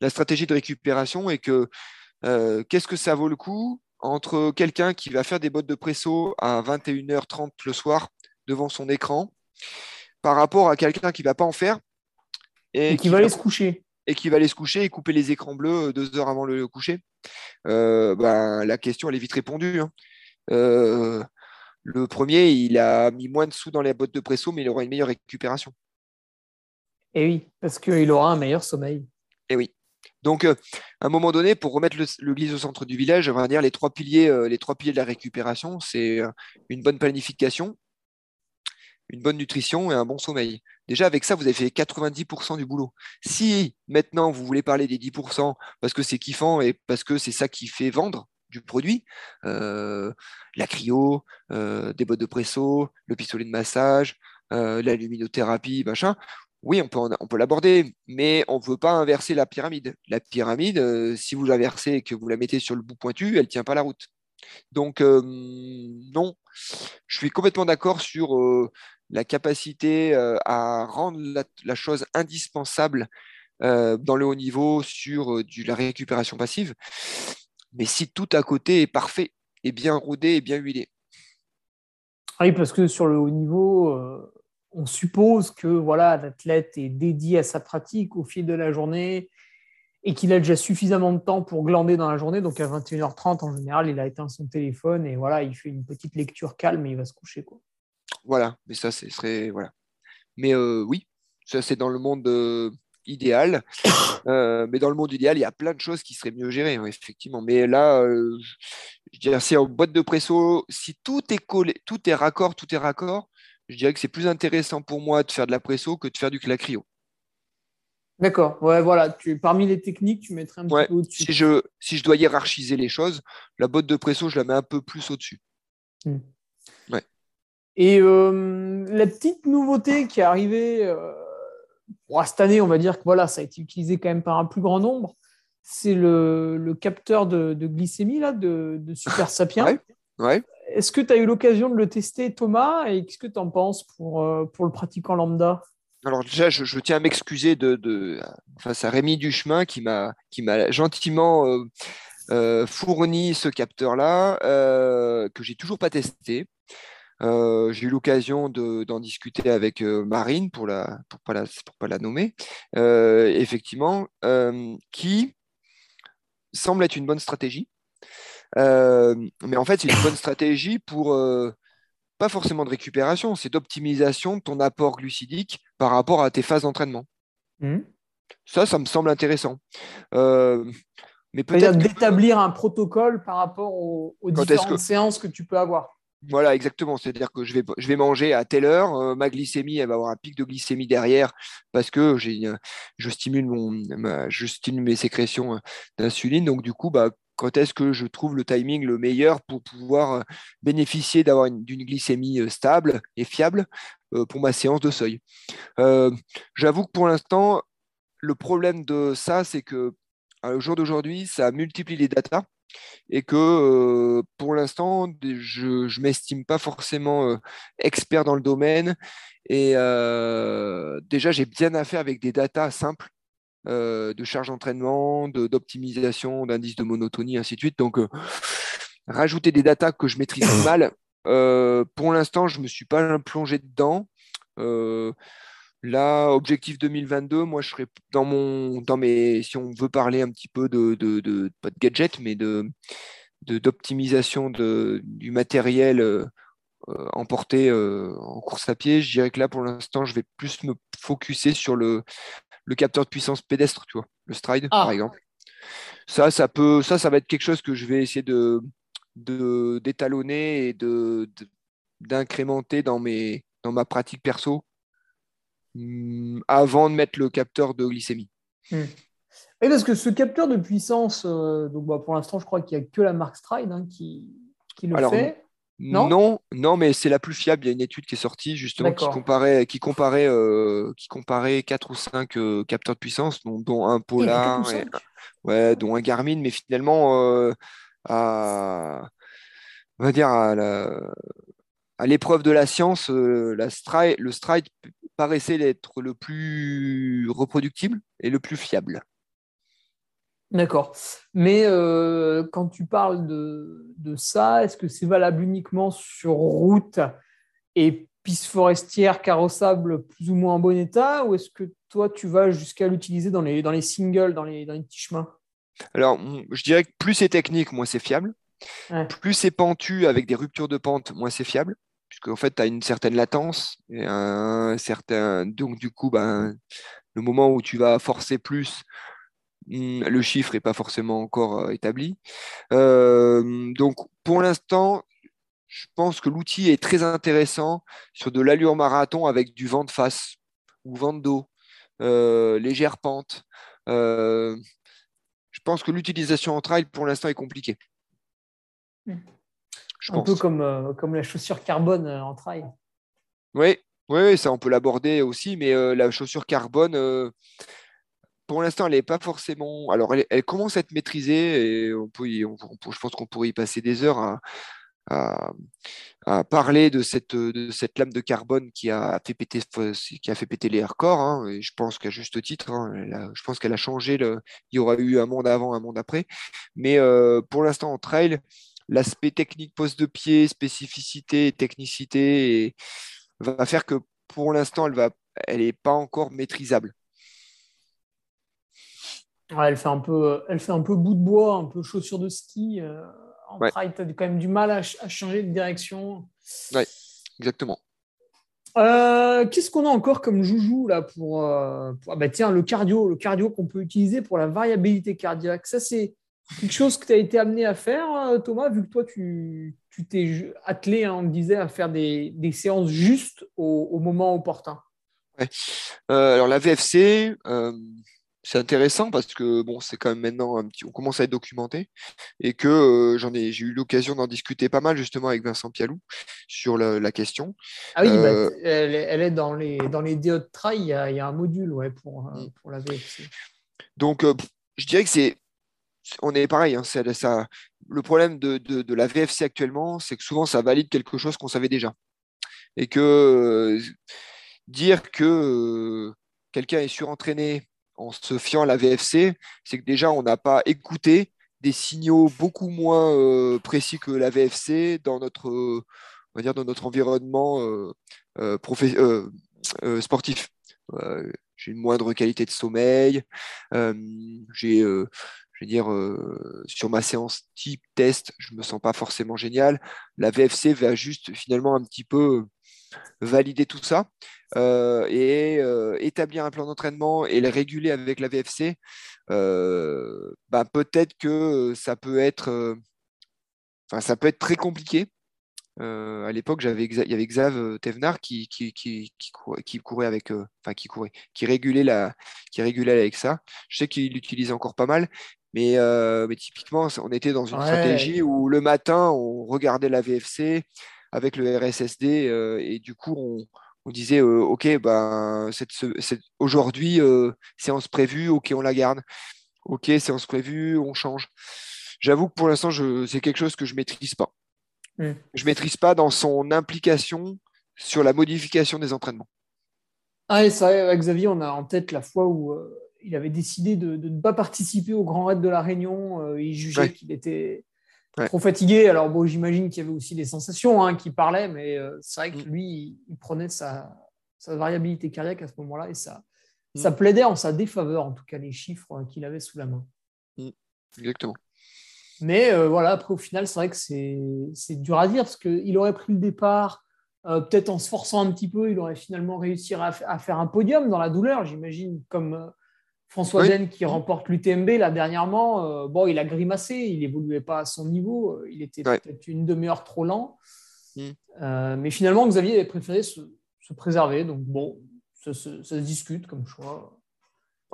la stratégie de récupération et que qu'est-ce que ça vaut le coup entre quelqu'un qui va faire des bottes de presso à 21h30 le soir devant son écran par rapport à quelqu'un qui ne va pas en faire et, qui, va aller se coucher. Et qui va aller se coucher et couper les écrans bleus deux heures avant le coucher. ben, la question, elle est vite répondue. Hein. le premier, il a mis moins de sous dans les bottes de presso, mais il aura une meilleure récupération. Et oui, parce qu'il aura un meilleur sommeil. Et oui. Donc, à un moment donné, pour remettre le, glisse au centre du village, on va dire les trois piliers, les trois piliers de la récupération, c'est une bonne planification, une bonne nutrition et un bon sommeil. Déjà, avec ça, vous avez fait 90% du boulot. Si maintenant, vous voulez parler des 10% parce que c'est kiffant et parce que c'est ça qui fait vendre du produit, euh, la cryo, euh, des bottes de presso, le pistolet de massage, euh, la luminothérapie, machin, oui, on peut, peut l'aborder, mais on ne veut pas inverser la pyramide. La pyramide, si vous l'inversez et que vous la mettez sur le bout pointu, elle ne tient pas la route. Donc, non, je suis complètement d'accord sur la capacité euh, à rendre la, chose indispensable euh, dans le haut niveau sur euh, la récupération passive. Mais si tout à côté est parfait, et bien rodé et bien huilé. Oui, parce que sur le haut niveau, on suppose que voilà, l'athlète est dédié à sa pratique au fil de la journée et qu'il a déjà suffisamment de temps pour glander dans la journée. Donc à 21h30, en général, il a éteint son téléphone et voilà, il fait une petite lecture calme et il va se coucher. Quoi. Voilà, mais ça, ce serait. Voilà. Mais euh, oui, ça, c'est dans le monde euh, idéal. <coughs> Euh, mais dans le monde idéal, il y a plein de choses qui seraient mieux gérées, effectivement. Mais là, je dirais, c'est en boîte de presso, si tout est collé, tout est raccord, tout est raccord, je dirais que c'est plus intéressant pour moi de faire de la presso que de faire du cryo. D'accord, ouais, voilà. Tu, parmi les techniques, tu mettrais un petit peu au-dessus. Si je, si je dois hiérarchiser les choses, la botte de presso, je la mets un peu plus au-dessus. Hmm. Ouais. Et euh, la petite nouveauté qui est arrivée euh, cette année, on va dire que voilà, ça a été utilisé quand même par un plus grand nombre, c'est le, capteur de, glycémie là, de, Super <laughs> Sapiens. Ouais, Est-ce que tu as eu l'occasion de le tester, Thomas? Et qu'est-ce que tu en penses pour, euh, pour le pratiquant lambda? Alors déjà, je, tiens à m'excuser face à Rémi Duchemin qui m'a gentiment fourni ce capteur-là, que j'ai toujours pas testé. Euh, j'ai eu l'occasion d'en discuter avec euh, Marine, pour pour pas, la, pas la nommer, euh, effectivement, qui semble être une bonne stratégie. mais en fait, c'est une bonne stratégie pour pas forcément de récupération, c'est d'optimisation de ton apport glucidique par rapport à tes phases d'entraînement. Mmh. Ça, ça me semble intéressant. mais peut-être d'établir un protocole par rapport aux, différentes séances que tu peux avoir. Voilà, exactement. C'est-à-dire que je vais, je vais manger à telle heure, euh, ma glycémie, elle va avoir un pic de glycémie derrière parce que j'ai, je, stimule mon, je stimule mes sécrétions euh, d'insuline. Donc, du coup, bah, quand est-ce que je trouve le timing le meilleur pour pouvoir euh, bénéficier d'avoir d'une glycémie stable et fiable pour ma séance de seuil J'avoue que pour l'instant, le problème de ça, c'est que au jour d'aujourd'hui, ça multiplie les datas et que euh, pour l'instant, je ne m'estime pas forcément euh, expert dans le domaine. Et euh, déjà, j'ai bien à faire avec des datas simples de charge d'entraînement, d'optimisation, d'indice de monotonie, ainsi de suite. Donc, rajouter des datas que je maîtrise <coughs> mal, pour l'instant, je ne me suis pas plongé dedans. Là, objectif 2022, moi, je serais dans mon, dans mes, si on veut parler un petit peu de, de, pas de gadget, mais de, d'optimisation de, du matériel euh, euh, emporté euh, en course à pied, je dirais que là, pour l'instant, je vais plus me focuser sur le, le capteur de puissance pédestre, tu vois, le stride, par ah. exemple. Ça, ça peut, ça, ça va être quelque chose que je vais essayer de, d'étalonner et de, d'incrémenter dans mes, dans ma pratique perso Hmm, avant de mettre le capteur de glycémie. Hmm. Et parce que ce capteur de puissance, euh, donc bah, pour l'instant, je crois qu'il n'y a que la marque Stride hein, qui, le fait. Non, non, mais c'est la plus fiable. Il y a une étude qui est sortie justement qui comparait, qui comparait, euh, qui comparait 4 ou 5 euh, capteurs de puissance, dont, un Polar, ouais, dont un Garmin, mais finalement à, on va dire à l'épreuve de la science, la stride, le Stride paraissait être le plus reproductible et le plus fiable. D'accord. Mais euh, quand tu parles de, de ça, est-ce que c'est valable uniquement sur route et piste forestière carrossable plus ou moins en bon état ou est-ce que toi, tu vas jusqu'à l'utiliser dans les, dans les singles, dans les, dans les petits chemins? Alors, je dirais que plus c'est technique, moins c'est fiable. Plus c'est pentu avec des ruptures de pente, moins c'est fiable puisque en fait, tu as une certaine latence et un certain. Donc, du coup, ben, le moment où tu vas forcer plus, hmm, le chiffre n'est pas forcément encore euh, établi. Euh, donc, pour l'instant, je pense que l'outil est très intéressant sur de l'allure marathon avec du vent de face ou vent de dos, euh, légère pente. Pense que l'utilisation en trail, pour l'instant, est compliquée. Hmm un peu comme, euh, comme la chaussure carbone euh, en trail. Oui, oui, ça on peut l'aborder aussi, mais euh, la chaussure carbone, pour l'instant, elle n'est pas forcément. Alors, elle, commence à être maîtrisée et on peut je pense qu'on pourrait y passer des heures à, parler de cette, de cette lame de carbone qui a fait péter, qui a fait péter les records. Hein, et je pense qu'à juste titre, hein, je pense qu'elle a changé. Il y aura eu un monde avant, un monde après. Mais pour l'instant, en trail, l'aspect technique poste de pied, spécificité, technicité, va faire que pour l'instant, elle n'est elle pas encore maîtrisable. elle, fait un peu, elle fait un peu bout de bois, un peu chaussure de ski. Euh, en trail, tu as quand même du mal à, changer de direction. Oui, exactement. Euh, qu'est-ce qu'on a encore comme joujou là pour, euh, ah bah tiens le cardio le cardio qu'on peut utiliser pour la variabilité cardiaque ça c'est quelque chose que tu as été amené à faire, euh, Thomas, vu que toi, tu t'es attelé, hein, on me disait, à faire des, séances justes au, moment opportun. Ouais. Euh, alors, la VFC, c'est intéressant parce que bon, c'est quand même maintenant un petit, on commence à être documenté et que j'en ai, j'ai eu l'occasion d'en discuter pas mal justement avec Vincent Pialou sur la, question. Ah oui, bah, elle, est dans les dans les DO de trail, il y, a, un module ouais, pour, mm. pour la VFC. Donc, je dirais que c'est on est pareil. Hein, ça, le problème de, la VFC actuellement, c'est que souvent ça valide quelque chose qu'on savait déjà. Et que euh, dire que euh, quelqu'un est surentraîné en se fiant à la VFC, c'est que déjà on n'a pas écouté des signaux beaucoup moins euh, précis que la VFC dans notre, on va dire dans notre environnement sportif. j'ai une moindre qualité de sommeil, j'ai je veux dire, euh, sur ma séance type test, je me sens pas forcément génial. La VFC va juste finalement un petit peu valider tout ça euh, et euh, établir un plan d'entraînement et le réguler avec la VFC. Bah, peut-être que ça peut être, ça peut être très compliqué. à l'époque, j'avais il y avait Xav Tevnar qui, qui, qui, qui, courait, avec, enfin qui courait, qui régulait la, qui régulait avec ça. Je sais qu'il l'utilisait encore pas mal, euh, mais, typiquement, on était dans une stratégie où le matin, on regardait la VFC avec le RSSD euh, et du coup, on, disait euh, OK, ben, aujourd'hui, séance prévue, OK, on la garde. OK, séance prévue, on change. J'avoue que pour l'instant, c'est quelque chose que je ne maîtrise pas. Hmm. Je ne maîtrise pas dans son implication sur la modification des entraînements. Ah, c'est vrai, avec Xavier, on a en tête la fois où il avait décidé de, ne pas participer au Grand Raid de la Réunion. Euh, il jugeait qu'il était trop fatigué. Alors, bon, j'imagine qu'il y avait aussi des sensations hein, qui parlaient, mais euh, c'est vrai que mm. lui, il, prenait sa, variabilité cardiaque à ce moment-là et ça, mm. ça plaidait en sa défaveur, en tout cas, les chiffres qu'il avait sous la main. Mm. Exactement. Mais euh, voilà, après, au final, c'est vrai que c'est dur à dire parce qu'il aurait pris le départ. Peut-être en se forçant un petit peu, il aurait finalement réussi à, à, faire un podium dans la douleur, j'imagine, comme, François Den qui remporte l'UTMB là dernièrement, euh, bon, il a grimacé, il évoluait pas à son niveau, euh, il était peut-être une demi-heure trop lent. Mm. Euh, mais finalement, Xavier avait préféré se, préserver. Donc bon, ça, se discute comme choix.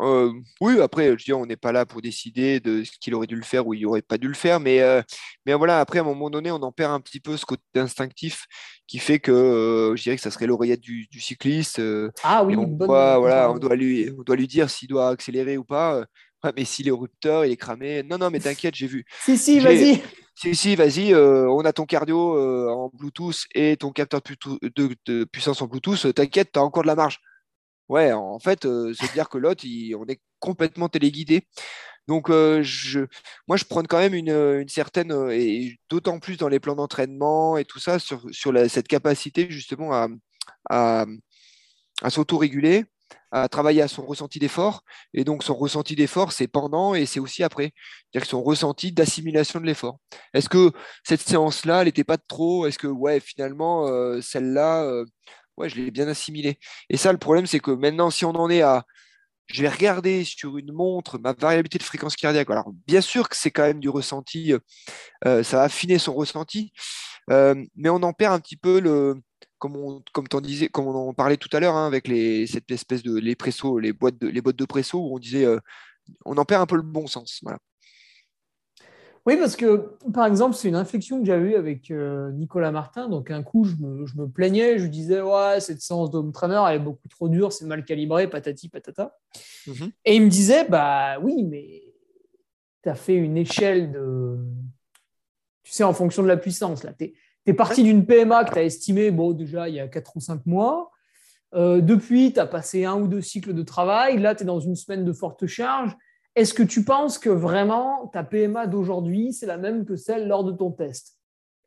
Euh, oui, après, je dis, on n'est pas là pour décider de ce qu'il aurait dû le faire ou il n'aurait pas dû le faire, mais, euh, mais voilà, après, à un moment donné, on en perd un petit peu ce côté instinctif qui fait que euh, je dirais que ça serait l'oreillette du, cycliste. ah oui, on, doit, voilà, on, doit lui, on doit lui dire s'il doit accélérer ou pas. mais s'il est au rupteur, il est cramé. Non, non, mais t'inquiète, j'ai vu. si, si, vas-y. Si, si, vas-y, on a ton cardio en Bluetooth et ton capteur de, de puissance en Bluetooth. T'inquiète, tu as encore de la marge. Ouais, en fait, euh, c'est dire que l'autre, on est complètement téléguidé. Donc, je, moi, je prends quand même une, certaine, et d'autant plus dans les plans d'entraînement et tout ça, sur, cette capacité justement à, à, à s'auto-réguler, à travailler à son ressenti d'effort. Et donc, son ressenti d'effort, c'est pendant et c'est aussi après. C'est-à-dire son ressenti d'assimilation de l'effort. Est-ce que cette séance-là, elle n'était pas trop? Est-ce que, ouais, finalement, euh, celle-là, euh, je l'ai bien assimilée. Et ça, le problème, c'est que maintenant, si on en est à. Je vais regarder sur une montre ma variabilité de fréquence cardiaque. Alors, bien sûr que c'est quand même du ressenti, euh, ça va affiner son ressenti, mais on en perd un petit peu le, comme on, comme disais, comme on en parlait tout à l'heure, hein, avec les, cette espèce de les pressos, les boîtes de, les boîtes de presso, où on disait, euh, on en perd un peu le bon sens. Voilà. Oui, parce que, par exemple, c'est une inflexion que j'avais eue avec euh, Nicolas Martin. Donc, un coup, je me, je me, plaignais, je disais, ouais, cette séance d'home trainer, elle est beaucoup trop dure, c'est mal calibré, patati, patata. Mhm. Et il me disait, bah oui, mais tu as fait une échelle de. Tu sais, en fonction de la puissance, là. Tu tu es parti d'une PMA que tu as estimée, bon, déjà il y a 4 ou 5 mois. Euh, depuis, tu as passé un ou deux cycles de travail. Là, tu es dans une semaine de forte charge. Est-ce que tu penses que vraiment ta PMA d'aujourd'hui, c'est la même que celle lors de ton test?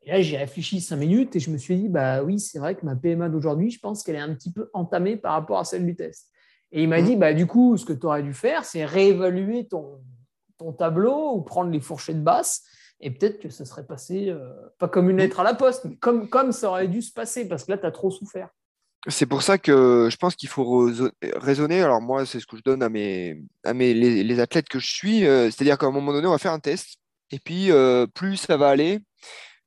Et là, j'ai réfléchi 5 minutes et je me suis dit, bah oui, c'est vrai que ma PMA d'aujourd'hui, je pense qu'elle est un petit peu entamée par rapport à celle du test. Et il m'a mmh. dit, bah, du coup, ce que tu aurais dû faire, c'est réévaluer ton, ton tableau ou prendre les fourchettes basses et peut-être que ça serait passé, euh, pas comme une lettre à la poste, mais comme, comme ça aurait dû se passer, parce que là, tu as trop souffert. C'est pour ça que je pense qu'il faut raisonner. Alors moi, c'est ce que je donne à mes, les, athlètes que je suis. Euh, c'est-à-dire qu'à un moment donné, on va faire un test. Et puis, euh, plus ça va aller,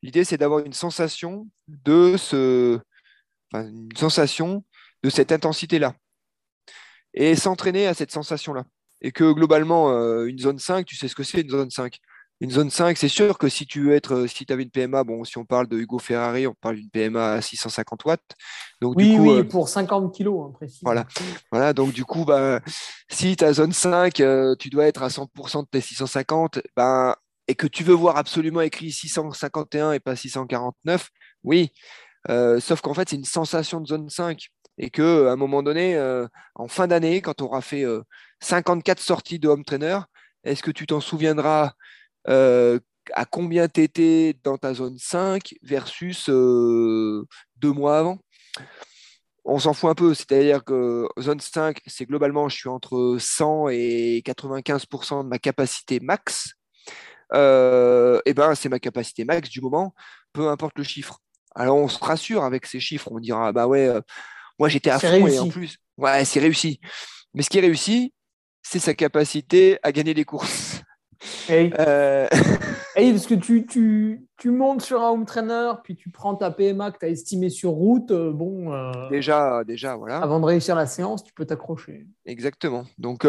l'idée, c'est d'avoir une sensation de ce, une sensation de cette intensité-là. Et s'entraîner à cette sensation-là. Et que globalement, une zone 5, tu sais ce que c'est une zone 5 une zone 5, c'est sûr que si tu veux être, euh, si tu avais une PMA, bon, si on parle de Hugo Ferrari, on parle d'une PMA à 650 watts. Donc, oui, du coup, oui, euh, pour 50 kilos, hein, Voilà. voilà, donc du coup, bah, si ta zone 5, euh, tu dois être à 100% de tes 650, ben, et que tu veux voir absolument écrit 651 et pas 649, oui. sauf qu'en fait, c'est une sensation de zone 5 et que à un moment donné, en fin d'année, quand tu auras fait 54 sorties de home trainer, est-ce que tu t'en souviendras euh, à combien tu étais dans ta zone 5 versus euh, deux mois avant? On s'en fout un peu, c'est-à-dire que zone 5, c'est globalement, je suis entre 100 et 95% de ma capacité max. Euh, et ben, c'est ma capacité max du moment, peu importe le chiffre. Alors on se rassure avec ces chiffres, on dira bah ouais, moi j'étais à fond et en plus, ouais, c'est réussi. Mais ce qui est réussi, c'est sa capacité à gagner des courses. Euh, <laughs> parce que tu, tu, tu, montes sur un home trainer, puis tu prends ta PMA que tu as estimée sur route, euh, bon. Euh, déjà, déjà, voilà. Avant de réussir la séance, tu peux t'accrocher. Exactement. Donc,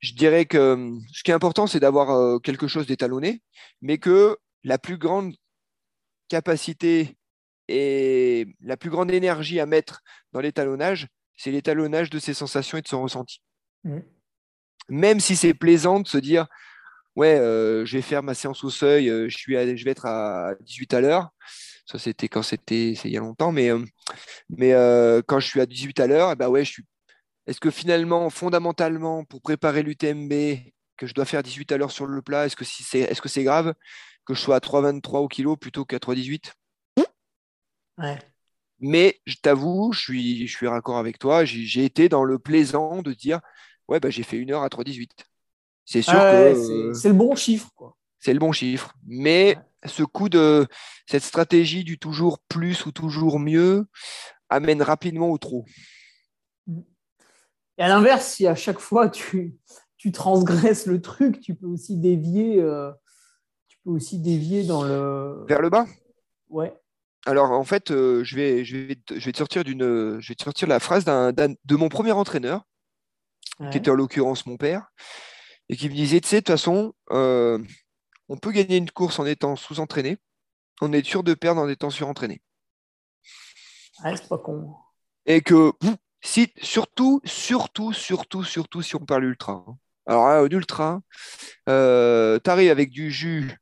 je dirais que ce qui est important, c'est d'avoir quelque chose d'étalonné, mais que la plus grande capacité et la plus grande énergie à mettre dans l'étalonnage, c'est l'étalonnage de ses sensations et de son ressenti. Mmh. Même si c'est plaisant de se dire, ouais, euh, je vais faire ma séance au seuil, euh, je, suis je vais être à 18 à l'heure. Ça, c'était quand c'était, c'est il y a longtemps, mais, euh, mais quand je suis à 18 à l'heure, eh ben ouais, je suis. Est-ce que finalement, fondamentalement, pour préparer l'UTMB, que je dois faire 18 à l'heure sur le plat, est-ce que c'est est -ce c'est grave que je sois à 3,23 au kilo plutôt qu'à 3,18 Ouais. Mais je t'avoue, je suis, je suis raccord avec toi. J'ai été dans le plaisant de dire Ouais, bah, j'ai fait une heure à 3,18. C'est sûr que. C'est le bon chiffre. C'est le bon chiffre. Mais ce coup de cette stratégie du toujours plus ou toujours mieux amène rapidement au trop. Et à l'inverse, si à chaque fois tu, tu transgresses le truc, tu peux aussi dévier. Euh, tu peux aussi dévier dans le. Vers le bas? Ouais. Alors en fait, euh, je, vais, je, vais, je vais te sortir d'une, je vais te sortir la phrase d'un, de mon premier entraîneur, qui était en l'occurrence mon père, et qui me disait, tu sais, de toute façon, euh, on peut gagner une course en étant sous-entraîné, on est sûr de perdre en étant surentraîné. Ah, c'est pas con. Et que, si, surtout, surtout, surtout, surtout si on parle ultra. Hein. Alors, un ultra, euh, tu arrives avec du jus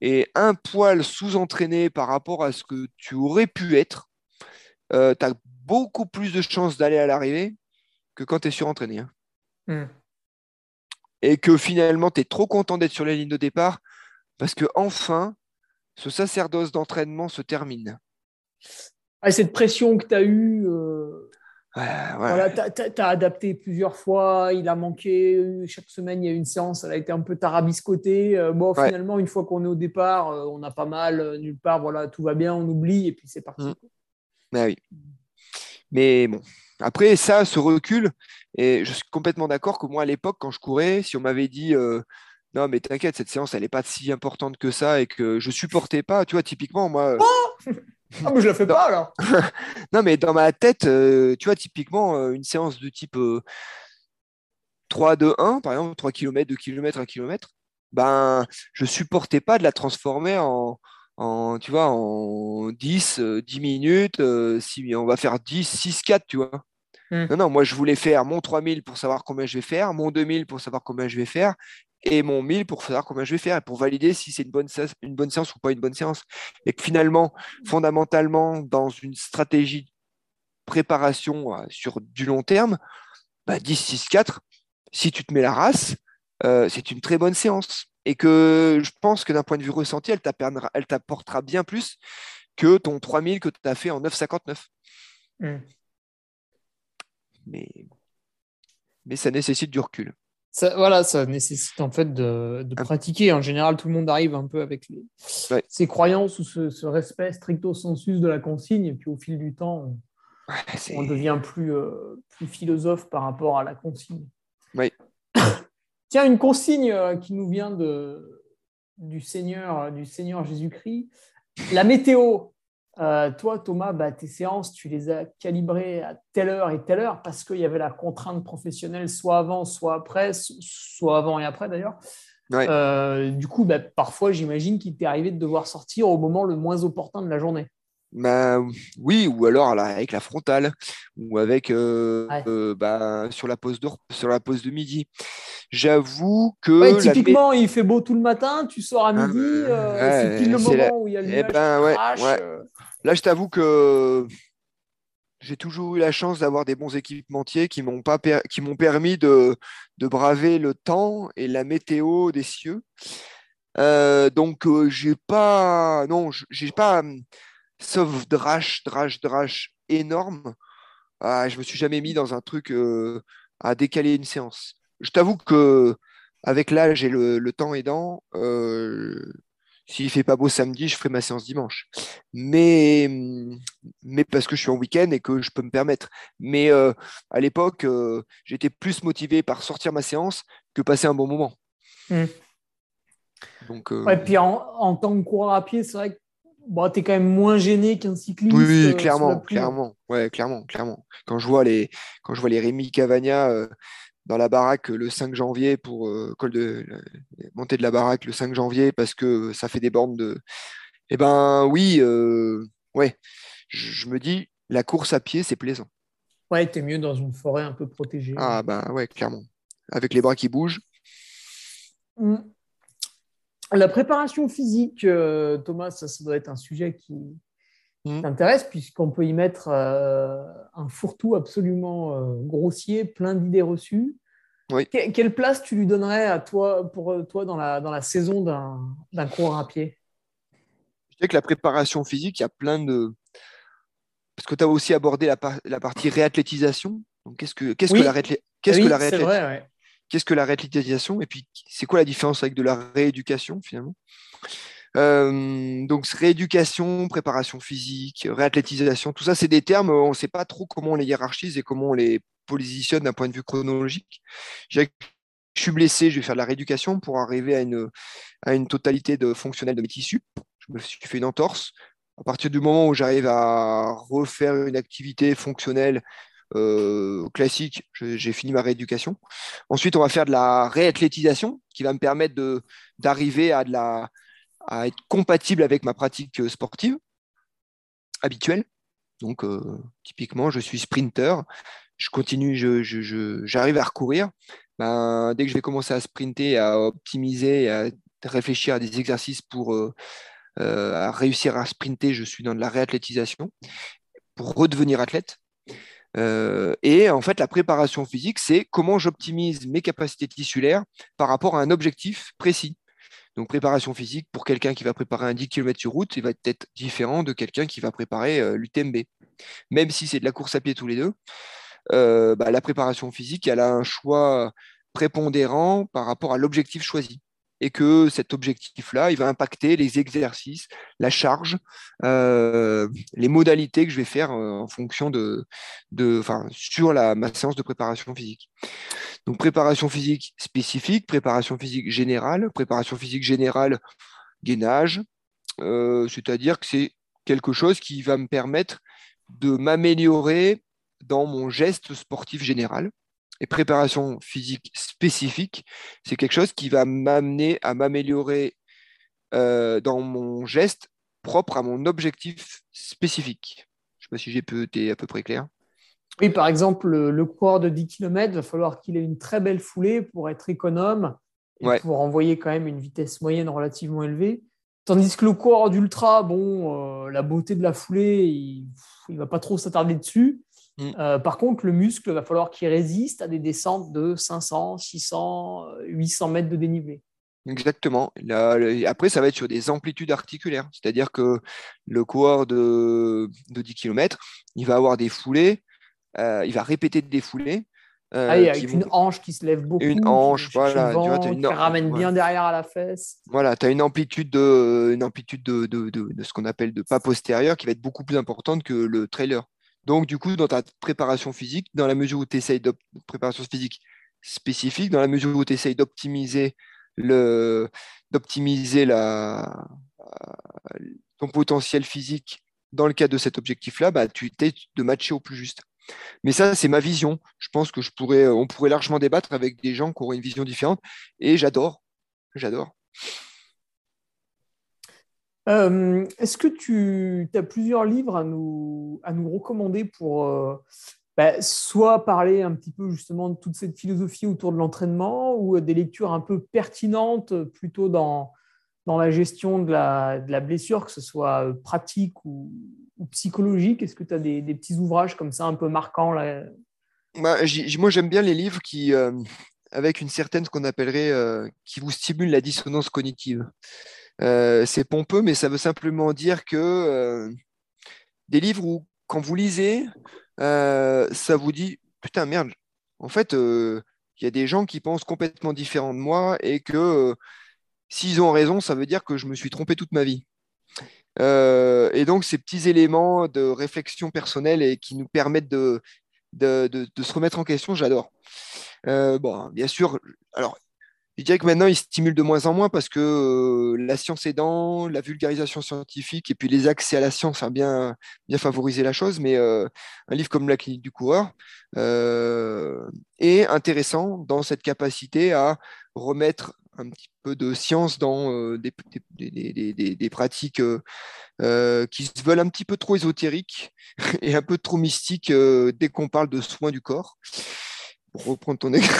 et un poil sous-entraîné par rapport à ce que tu aurais pu être, euh, tu as beaucoup plus de chances d'aller à l'arrivée que quand tu es surentraîné. Hein. Hmm. Et que finalement, tu es trop content d'être sur la ligne de départ parce que enfin, ce sacerdoce d'entraînement se termine. Ah, cette pression que tu as eue, euh, voilà, tu as, adapté plusieurs fois, il a manqué, chaque semaine il y a une séance, elle a été un peu tarabiscotée. Euh, bon, finalement, une fois qu'on est au départ, euh, on a pas mal, nulle part, voilà, tout va bien, on oublie et puis c'est parti. Mm. Bah oui. Mais bon, après ça, ce recul, et je suis complètement d'accord que moi à l'époque, quand je courais, si on m'avait dit non, mais t'inquiète, cette séance, elle n'est pas si importante que ça et que je supportais pas. Tu vois, typiquement, moi. Oh ah, mais je la fais pas alors. <laughs> non, mais dans ma tête, euh, tu vois, typiquement, euh, une séance de type 3, 2, 1, par exemple, 3 km, 2 km, 1 km, ben, je supportais pas de la transformer en, en tu vois, en 10, 10 euh, minutes. si on va faire 10, 6, 4, tu vois. Hmm. Non, non, moi je voulais faire mon 3000 pour savoir combien je vais faire, mon 2000 pour savoir combien je vais faire, et mon 1000 pour savoir combien je vais faire et pour valider si c'est une bonne, une bonne séance ou pas une bonne séance. Et que finalement, fondamentalement, dans une stratégie de préparation euh, sur du long terme, bah 10, 6, 4, si tu te mets la race, euh, c'est une très bonne séance. Et que je pense que d'un point de vue ressenti, elle t'apportera bien plus que ton 3000 que tu as fait en 9,59. Mmh. Mais, mais ça nécessite du recul voilà, ça nécessite en fait de, ah. pratiquer. En général, tout le monde arrive un peu avec ses croyances ou ce, respect stricto sensus de la consigne. Et puis au fil du temps, on, devient plus, euh, plus philosophe par rapport à la consigne. <coughs> Tiens, une consigne euh, qui nous vient de, du Seigneur, du Seigneur Jésus-Christ. La météo, euh, toi, Thomas, bah, tes séances, tu les as calibrées à telle heure et telle heure parce qu'il y avait la contrainte professionnelle soit avant, soit après, soit avant et après d'ailleurs. Euh, du coup, bah, parfois, j'imagine qu'il t'est arrivé de devoir sortir au moment le moins opportun de la journée. Bah, oui, ou alors avec la frontale, ou avec euh, bah, sur, la pause de, sur la pause de midi. J'avoue que. typiquement, il fait beau tout le matin, tu sors à midi, c'est pile le moment où il y a le eh ben, Là, je t'avoue que j'ai toujours eu la chance d'avoir des bons équipementiers qui m'ont pas qui m'ont permis de, de, braver le temps et la météo des cieux. Euh, donc euh, j'ai pas non j'ai pas sauf drache drache drache énorme. Ah, je me suis jamais mis dans un truc euh, à décaler une séance. Je t'avoue que avec l'âge et le, le temps aidant, s'il fait pas beau samedi, je ferai ma séance dimanche. Mais, mais parce que je suis en week-end et que je peux me permettre. Mais euh, à l'époque, euh, j'étais plus motivé par sortir ma séance que passer un bon moment. Hmm. Donc, euh, puis en, tant que coureur à pied, c'est vrai que bon, tu es quand même moins gêné qu'un cycliste. Oui, clairement, clairement. Ouais, clairement, clairement. Quand je vois les, quand je vois les Rémi Cavagna dans la baraque le 5 janvier pour euh, col de monter de la baraque le 5 janvier parce que ça fait des bornes de. Eh ben oui, euh, ouais. Je, me dis la course à pied c'est plaisant. Ouais, t'es mieux dans une forêt un peu protégée. Ah ben ouais, clairement. Avec les bras qui bougent. Mmh. La préparation physique, euh, Thomas, ça, ça, doit être un sujet qui, Mmh. t'intéresse, puisqu'on peut y mettre euh, un fourre-tout absolument euh, grossier, plein d'idées reçues. quelle place tu lui donnerais à toi, pour toi dans la, dans la saison d'un coureur à pied? Je dirais que la préparation physique, il y a plein de. Parce que tu as aussi abordé la, la partie réathlétisation. Qu'est-ce que, qu'est-ce que la, qu'est-ce que la réathlétisation Qu'est-ce que la réathlétisation Et puis, c'est quoi la différence avec de la rééducation finalement? Euh, donc rééducation, préparation physique, réathlétisation, tout ça, c'est des termes, on ne sait pas trop comment on les hiérarchise et comment on les positionne d'un point de vue chronologique. Je suis blessé, je vais faire de la rééducation pour arriver à une, à une totalité de fonctionnelle de mes tissus. Je me suis fait une entorse. À partir du moment où j'arrive à refaire une activité fonctionnelle euh, classique, j'ai fini ma rééducation. Ensuite, on va faire de la réathlétisation qui va me permettre d'arriver à à être compatible avec ma pratique euh, sportive habituelle. Donc, euh, typiquement, je suis sprinter, je continue, j'arrive je, à recourir. Ben, dès que je vais commencer à sprinter, à optimiser, à réfléchir à des exercices pour réussir à sprinter, je suis dans de la réathlétisation pour redevenir athlète. Et en fait, la préparation physique, c'est comment j'optimise mes capacités tissulaires par rapport à un objectif précis. Donc, préparation physique, pour quelqu'un qui va préparer un 10 km sur route, il va être différent de quelqu'un qui va préparer l'UTMB. Même si c'est de la course à pied tous les deux, bah, la préparation physique, elle a un choix prépondérant par rapport à l'objectif choisi et que cet objectif-là, il va impacter les exercices, la charge, euh, les modalités que je vais faire euh, en fonction de, sur la, ma séance de préparation physique. Donc préparation physique spécifique, préparation physique générale, préparation physique générale, gainage, euh, c'est-à-dire que c'est quelque chose qui va me permettre de m'améliorer dans mon geste sportif général et préparation physique spécifique, c'est quelque chose qui va m'amener à m'améliorer euh, dans mon geste propre à mon objectif spécifique. Je ne sais pas si j'ai été à peu près clair. Oui, par exemple, le, coureur de 10 km, il va falloir qu'il ait une très belle foulée pour être économe et pour envoyer quand même une vitesse moyenne relativement élevée. Tandis que le coureur d'ultra, bon, euh, la beauté de la foulée, il ne va pas trop s'attarder dessus. Mm. Euh, par contre, le muscle, va falloir qu'il résiste à des descentes de 500, 600, 800 mètres de dénivelé. Exactement. après, ça va être sur des amplitudes articulaires. C'est-à-dire que le coureur de, 10 km, il va avoir des foulées, euh, il va répéter des foulées. Euh, ah, avec une hanche qui se lève beaucoup. Une hanche, voilà. qui ramène bien derrière à la fesse. Voilà, tu as une amplitude, de, une amplitude de, de, ce qu'on appelle de pas postérieur qui va être beaucoup plus importante que le trailer. Donc, du coup, dans ta préparation physique, dans la mesure où tu essayes de préparation physique spécifique, dans la mesure où tu essayes d'optimiser le d'optimiser la ton potentiel physique dans le cadre de cet objectif-là, bah, tu t'es de matcher au plus juste. Mais ça, c'est ma vision. Je pense que je pourrais, on pourrait largement débattre avec des gens qui auraient une vision différente. Et j'adore. J'adore. Euh, est-ce que tu as plusieurs livres à nous, à nous recommander pour euh, bah, soit parler un petit peu justement de toute cette philosophie autour de l'entraînement ou des lectures un peu pertinentes plutôt dans, dans la gestion de la, blessure, que ce soit euh, pratique ou, psychologique? Est-ce que tu as des, des, petits ouvrages comme ça un peu marquants là? Bah, Moi, j'aime bien les livres qui, avec une certaine, ce qu'on appellerait, qui vous stimulent la dissonance cognitive. Euh, c'est pompeux, mais ça veut simplement dire que euh, des livres où, quand vous lisez, euh, ça vous dit Putain, merde, en fait, il y a des gens qui pensent complètement différent de moi et que s'ils ont raison, ça veut dire que je me suis trompé toute ma vie. et donc, ces petits éléments de réflexion personnelle et qui nous permettent de, de, de se remettre en question, j'adore. bon, bien sûr, alors je dirais que maintenant, il stimule de moins en moins parce que euh, la science aidant, la vulgarisation scientifique et puis les accès à la science ont bien, bien favorisé la chose. Mais euh, un livre comme La clinique du coureur euh, est intéressant dans cette capacité à remettre un petit peu de science dans des, des, des, pratiques qui se veulent un petit peu trop ésotériques <laughs> et un peu trop mystiques dès qu'on parle de soins du corps pour reprendre ton exemple.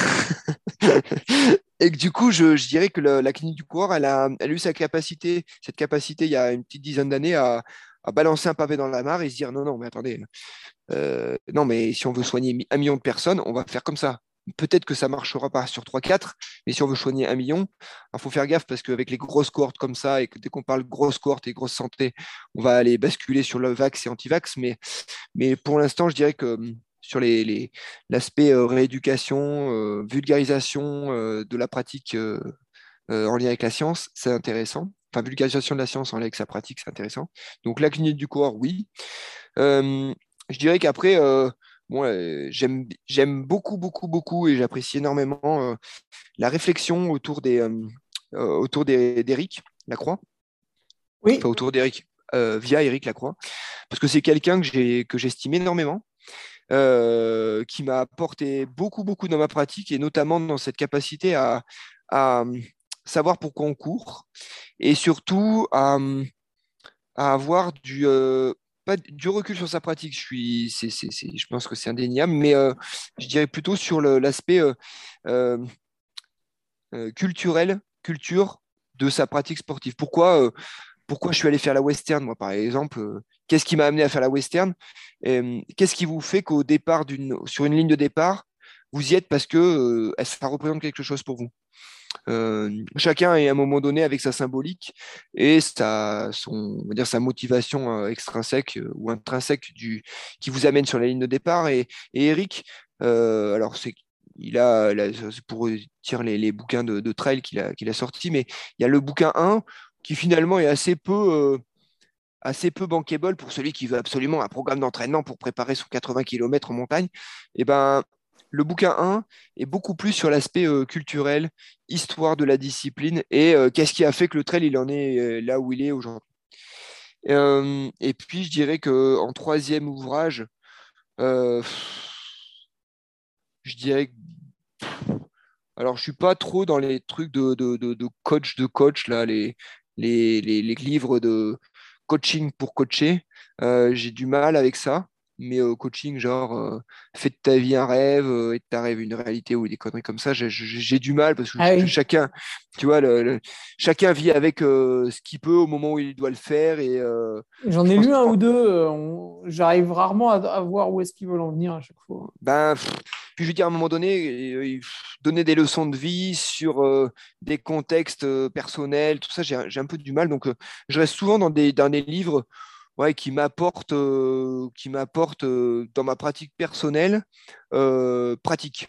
<laughs> et que du coup, je, dirais que la clinique du coureur, elle a, eu sa capacité, cette capacité il y a une petite dizaine d'années à, balancer un pavé dans la mare et se dire non, non, mais attendez, euh, non, mais si on veut soigner un million de personnes, on va faire comme ça. Peut-être que ça ne marchera pas sur 3-4, mais si on veut soigner un million, il faut faire gaffe parce qu'avec les grosses cohortes comme ça, et que dès qu'on parle grosse cohorte et grosse santé, on va aller basculer sur le vax et anti-vax. Mais pour l'instant, je dirais que sur l'aspect les, euh, rééducation, euh, vulgarisation euh, de la pratique en lien avec la science, c'est intéressant. Enfin, vulgarisation de la science en lien avec sa pratique, c'est intéressant. Donc, la clinique du corps, oui. je dirais qu'après, j'aime beaucoup, beaucoup, beaucoup et j'apprécie énormément la réflexion autour des autour d'Éric Lacroix. Oui. autour d'Éric, via Éric Lacroix, parce que c'est quelqu'un que j'estime énormément. Euh, qui m'a apporté beaucoup, beaucoup dans ma pratique et notamment dans cette capacité à, hum, savoir pourquoi on court et surtout à, hum, avoir du, euh, pas du recul sur sa pratique. Je, suis, je pense que c'est indéniable, mais euh, je dirais plutôt sur l'aspect culturel, culture de sa pratique sportive. Pourquoi pourquoi je suis allé faire la western, moi, par exemple. Qu'est-ce qui m'a amené à faire la western? Qu'est-ce qui vous fait qu'au départ, sur une ligne de départ, vous y êtes parce que ça représente quelque chose pour vous? Chacun est à un moment donné avec sa symbolique et sa, motivation extrinsèque ou intrinsèque qui vous amène sur la ligne de départ. Et, Eric, alors c'est il a, pour dire les, bouquins de, trail qu'il a, qu'il mais il y a le bouquin 1 qui finalement est assez peu, assez peu bankable pour celui qui veut absolument un programme d'entraînement pour préparer son 80 km en montagne. Et ben, le bouquin 1 est beaucoup plus sur l'aspect euh, culturel, histoire de la discipline et euh, qu'est-ce qui a fait que le trail il en est euh, là où il est aujourd'hui. et puis je dirais qu'en troisième ouvrage, je dirais alors je suis pas trop dans les trucs de, coach de coach là, les, les, livres de coaching pour coacher. J'ai du mal avec ça mais au coaching, genre, euh, fais de ta vie un rêve euh, et de ta rêve une réalité ou des conneries comme ça, j'ai du mal parce que ah chacun, tu vois, le, chacun vit avec euh, ce qu'il peut au moment où il doit le faire. et J'en ai lu un ou deux, j'arrive rarement à, voir où est-ce qu'ils veulent en venir à chaque fois. Ben, puis je veux dire, à un moment donné, donner des leçons de vie sur des contextes personnels, tout ça, j'ai un peu du mal. Donc, je reste souvent dans des, dans des livres ouais, qui m'apporte, qui m'apporte dans ma pratique personnelle, pratique.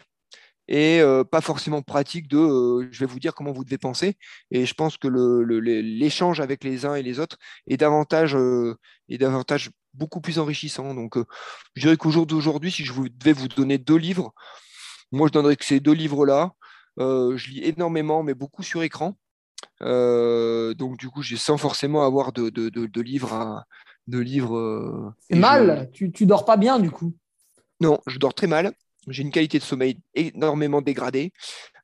Et pas forcément pratique de je vais vous dire comment vous devez penser. Et je pense que l'échange avec les uns et les autres est davantage, est davantage beaucoup plus enrichissant. Donc, je dirais qu'au jour d'aujourd'hui, si je vous, devais vous donner deux livres, moi, je donnerais que ces deux livres-là. je lis énormément, mais beaucoup sur écran. donc, du coup, j'ai sans forcément avoir de, de, de livres à, de livres. Euh, c'est mal, tu, tu dors pas bien du coup. Non, je dors très mal. J'ai une qualité de sommeil énormément dégradée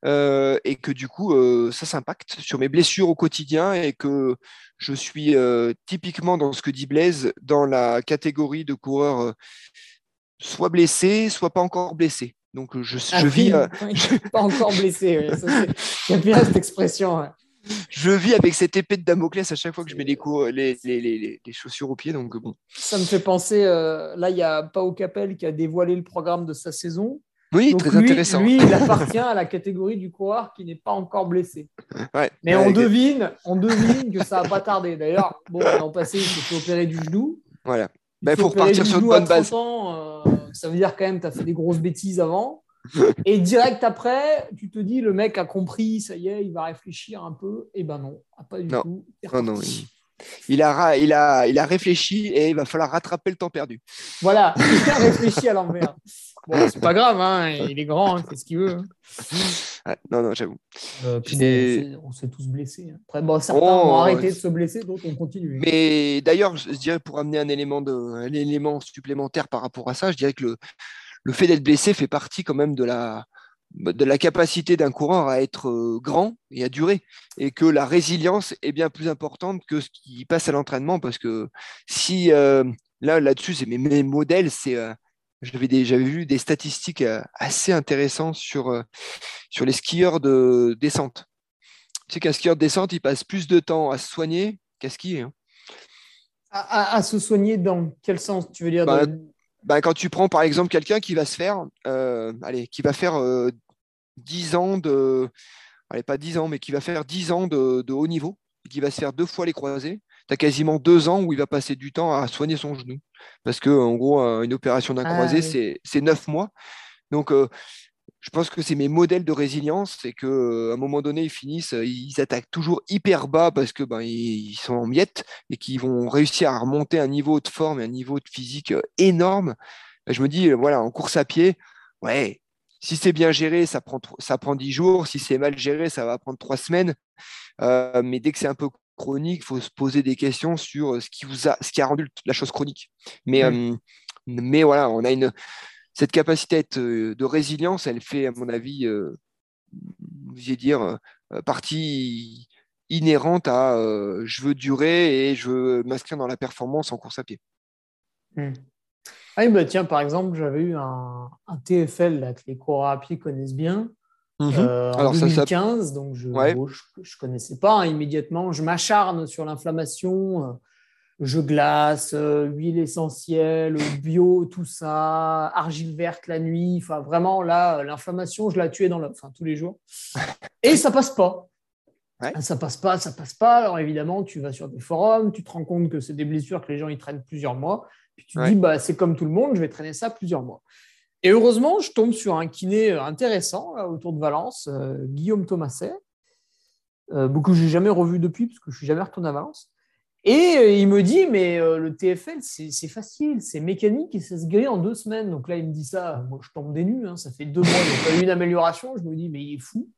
euh, et que du coup, euh, ça s'impacte sur mes blessures au quotidien et que je suis typiquement dans ce que dit Blaise, dans la catégorie de coureurs soit blessés, soit pas encore blessés. Donc je, je ah vis. Pas encore blessé, j'aime bien cette expression je vis avec cette épée de Damoclès à chaque fois que je mets les, les, chaussures aux pieds. Donc bon. Ça me fait penser, euh, là, il y a Pau Capel qui a dévoilé le programme de sa saison. Oui, très intéressant. Lui, il <laughs> appartient à la catégorie du coureur qui n'est pas encore blessé. Mais on, devine, on devine que ça va pas tarder. D'ailleurs, bon, l'an passé, il s'est fait opérer du genou. Voilà. Il ben, faut repartir sur une bonne base. Ans, euh, ça veut dire quand même que tu as fait des grosses bêtises avant. <laughs> Et direct après, tu te dis, le mec a compris, ça y est, il va réfléchir un peu. Et eh ben non, ah, pas du tout. non, il, a, il, a, il a réfléchi et il va falloir rattraper le temps perdu. Voilà, <laughs> il a réfléchi à l'envers. Bon, c'est pas grave, hein, il est grand, il fait ce qu'il veut. Hein. non, non, j'avoue. Euh, on s'est tous blessés. Hein. Après, bon, certains ont oh, arrêté de se blesser, d'autres ont continué. Mais d'ailleurs, je dirais pour amener un élément, de, un élément supplémentaire par rapport à ça, je dirais que le, le fait d'être blessé fait partie quand même de la, de la capacité d'un coureur à être euh, grand et à durer, et que la résilience est bien plus importante que ce qui passe à l'entraînement, parce que si euh, là là-dessus, c'est mes, modèles, c'est euh, j'avais vu des statistiques assez intéressantes sur, sur les skieurs de descente. Tu sais qu'un skieur de descente, il passe plus de temps à se soigner qu'à skier. Hein. À, se soigner dans quel sens Tu veux dire bah, bah, quand tu prends par exemple quelqu'un qui va se faire, euh, allez, qui va faire 10 euh, ans de, allez, pas 10 ans, mais qui va faire 10 ans de, haut niveau, et qui va se faire deux fois les croisés, tu as quasiment deux ans où il va passer du temps à soigner son genou. Parce que, en gros, une opération d'un ah croisé, c'est neuf mois. Donc, euh, je pense que c'est mes modèles de résilience, c'est qu'à un moment donné, ils finissent, ils attaquent toujours hyper bas parce que ben, ils sont en miettes et qu'ils vont réussir à remonter un niveau de forme et un niveau de physique énorme. Je me dis, voilà, en course à pied, ouais, si c'est bien géré, ça prend, ça prend 10 jours. Si c'est mal géré, ça va prendre 3 semaines. mais dès que c'est un peu chronique, il faut se poser des questions sur ce qui, vous a, ce qui a rendu la chose chronique. Mais, mais voilà, on a une, cette capacité euh, de résilience, elle fait, à mon avis, euh, je dire, euh, partie inhérente à je veux durer et je veux m'inscrire dans la performance en course à pied. Hmm. Ah, bah, tiens, par exemple, j'avais eu un, TFL là, que les coureurs à pied connaissent bien. Mhm. en 2015, donc je ne connaissais pas hein, immédiatement. Je m'acharne sur l'inflammation je glace, euh, huile essentielle, bio, tout ça, argile verte la nuit. Enfin, vraiment, là, l'inflammation, je la tuais dans le, enfin, tous les jours. <laughs> Et ça passe pas. Ça passe pas, ça passe pas. Alors évidemment, tu vas sur des forums, tu te rends compte que c'est des blessures que les gens ils traînent plusieurs mois. Puis tu te dis, bah, c'est comme tout le monde, je vais traîner ça plusieurs mois. Et heureusement, je tombe sur un kiné intéressant autour de Valence, euh, Guillaume Thomaset, euh, beaucoup que j'ai jamais revu depuis, parce que je suis jamais retourné à Valence. Et euh, il me dit, mais euh, le TFL, c'est facile, c'est mécanique et ça se guérit en deux semaines. Donc là, il me dit ça, moi je tombe des nues, hein. ça fait deux mois, il n'y a pas eu une amélioration. Je me dis, mais il est fou.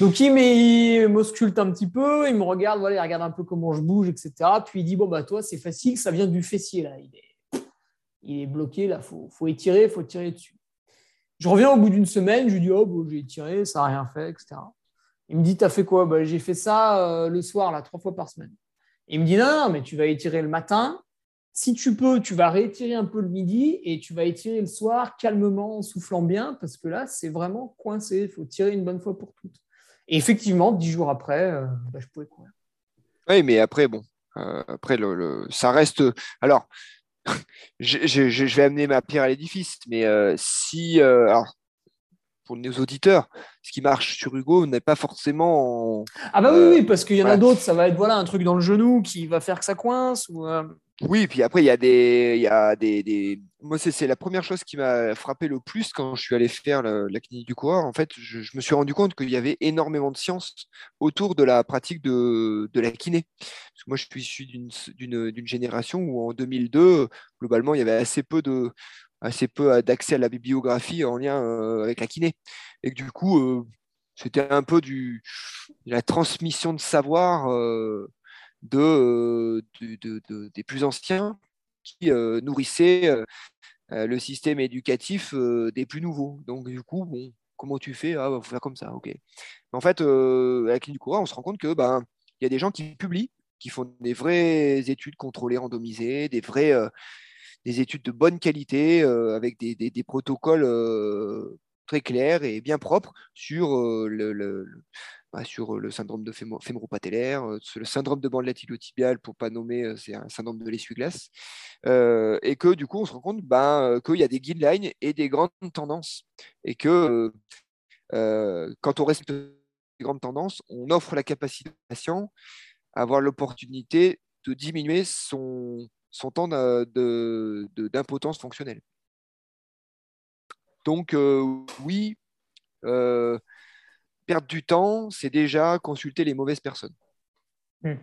Donc il m'ausculte un petit peu, il me regarde, voilà, il regarde un peu comment je bouge, etc. Puis il dit, bon, bah toi, c'est facile, ça vient du fessier, là. Il est, il bloqué, là, il faut, faut étirer, il faut tirer dessus. Je reviens au bout d'une semaine, je lui dis, oh, bon, j'ai étiré, ça n'a rien fait, etc. Il me dit, t'as fait quoi? Bah, J'ai fait ça euh, le soir, là, trois fois par semaine. Il me dit non, mais tu vas étirer le matin. Si tu peux, tu vas réétirer un peu le midi et tu vas étirer le soir calmement, en soufflant bien, parce que là, c'est vraiment coincé. Il faut tirer une bonne fois pour toutes. Et effectivement, dix jours après, euh, bah, je pouvais courir. Oui, mais après, bon, euh, après, ça reste. Alors, <laughs> je, vais amener ma pierre à l'édifice, mais euh, si. Pour nos auditeurs, ce qui marche sur Hugo n'est pas forcément. Ah bah oui, oui, parce qu'il y en a d'autres, ça va être voilà un truc dans le genou qui va faire que ça coince ou. Euh, oui, puis après, il y a des. Il y a des, des... Moi, c'est la première chose qui m'a frappé le plus quand je suis allé faire la clinique du coureur. En fait, je, me suis rendu compte qu'il y avait énormément de science autour de la pratique de, de la kiné. Parce que moi, je suis issu d'une génération où en 2002, globalement, il y avait assez peu de assez peu d'accès à la bibliographie en lien euh, avec la kiné. Et que du coup, euh, c'était un peu du, la transmission de savoir euh, de, des plus anciens qui nourrissaient le système éducatif des plus nouveaux. Donc du coup, bon, comment tu fais? Ah, bah, faut faire comme ça, ok. en fait, avec la clinique on se rend compte que ben, il y a des gens qui publient, qui font des vraies études contrôlées, randomisées, des vrais des études de bonne qualité avec des, des, protocoles très clairs et bien propres sur le, bah, sur le syndrome de fémoro-patellaire, le syndrome de bandelette iliotibiale, pour pas nommer, c'est un syndrome de l'essuie-glace, et que du coup, on se rend compte ben, qu'il y a des guidelines et des grandes tendances, et que quand on respecte les grandes tendances, on offre la capacité au patient à avoir l'opportunité de diminuer son, son temps d'impotence fonctionnelle. Donc euh, oui, euh, perdre du temps, c'est déjà consulter les mauvaises personnes. Hmm.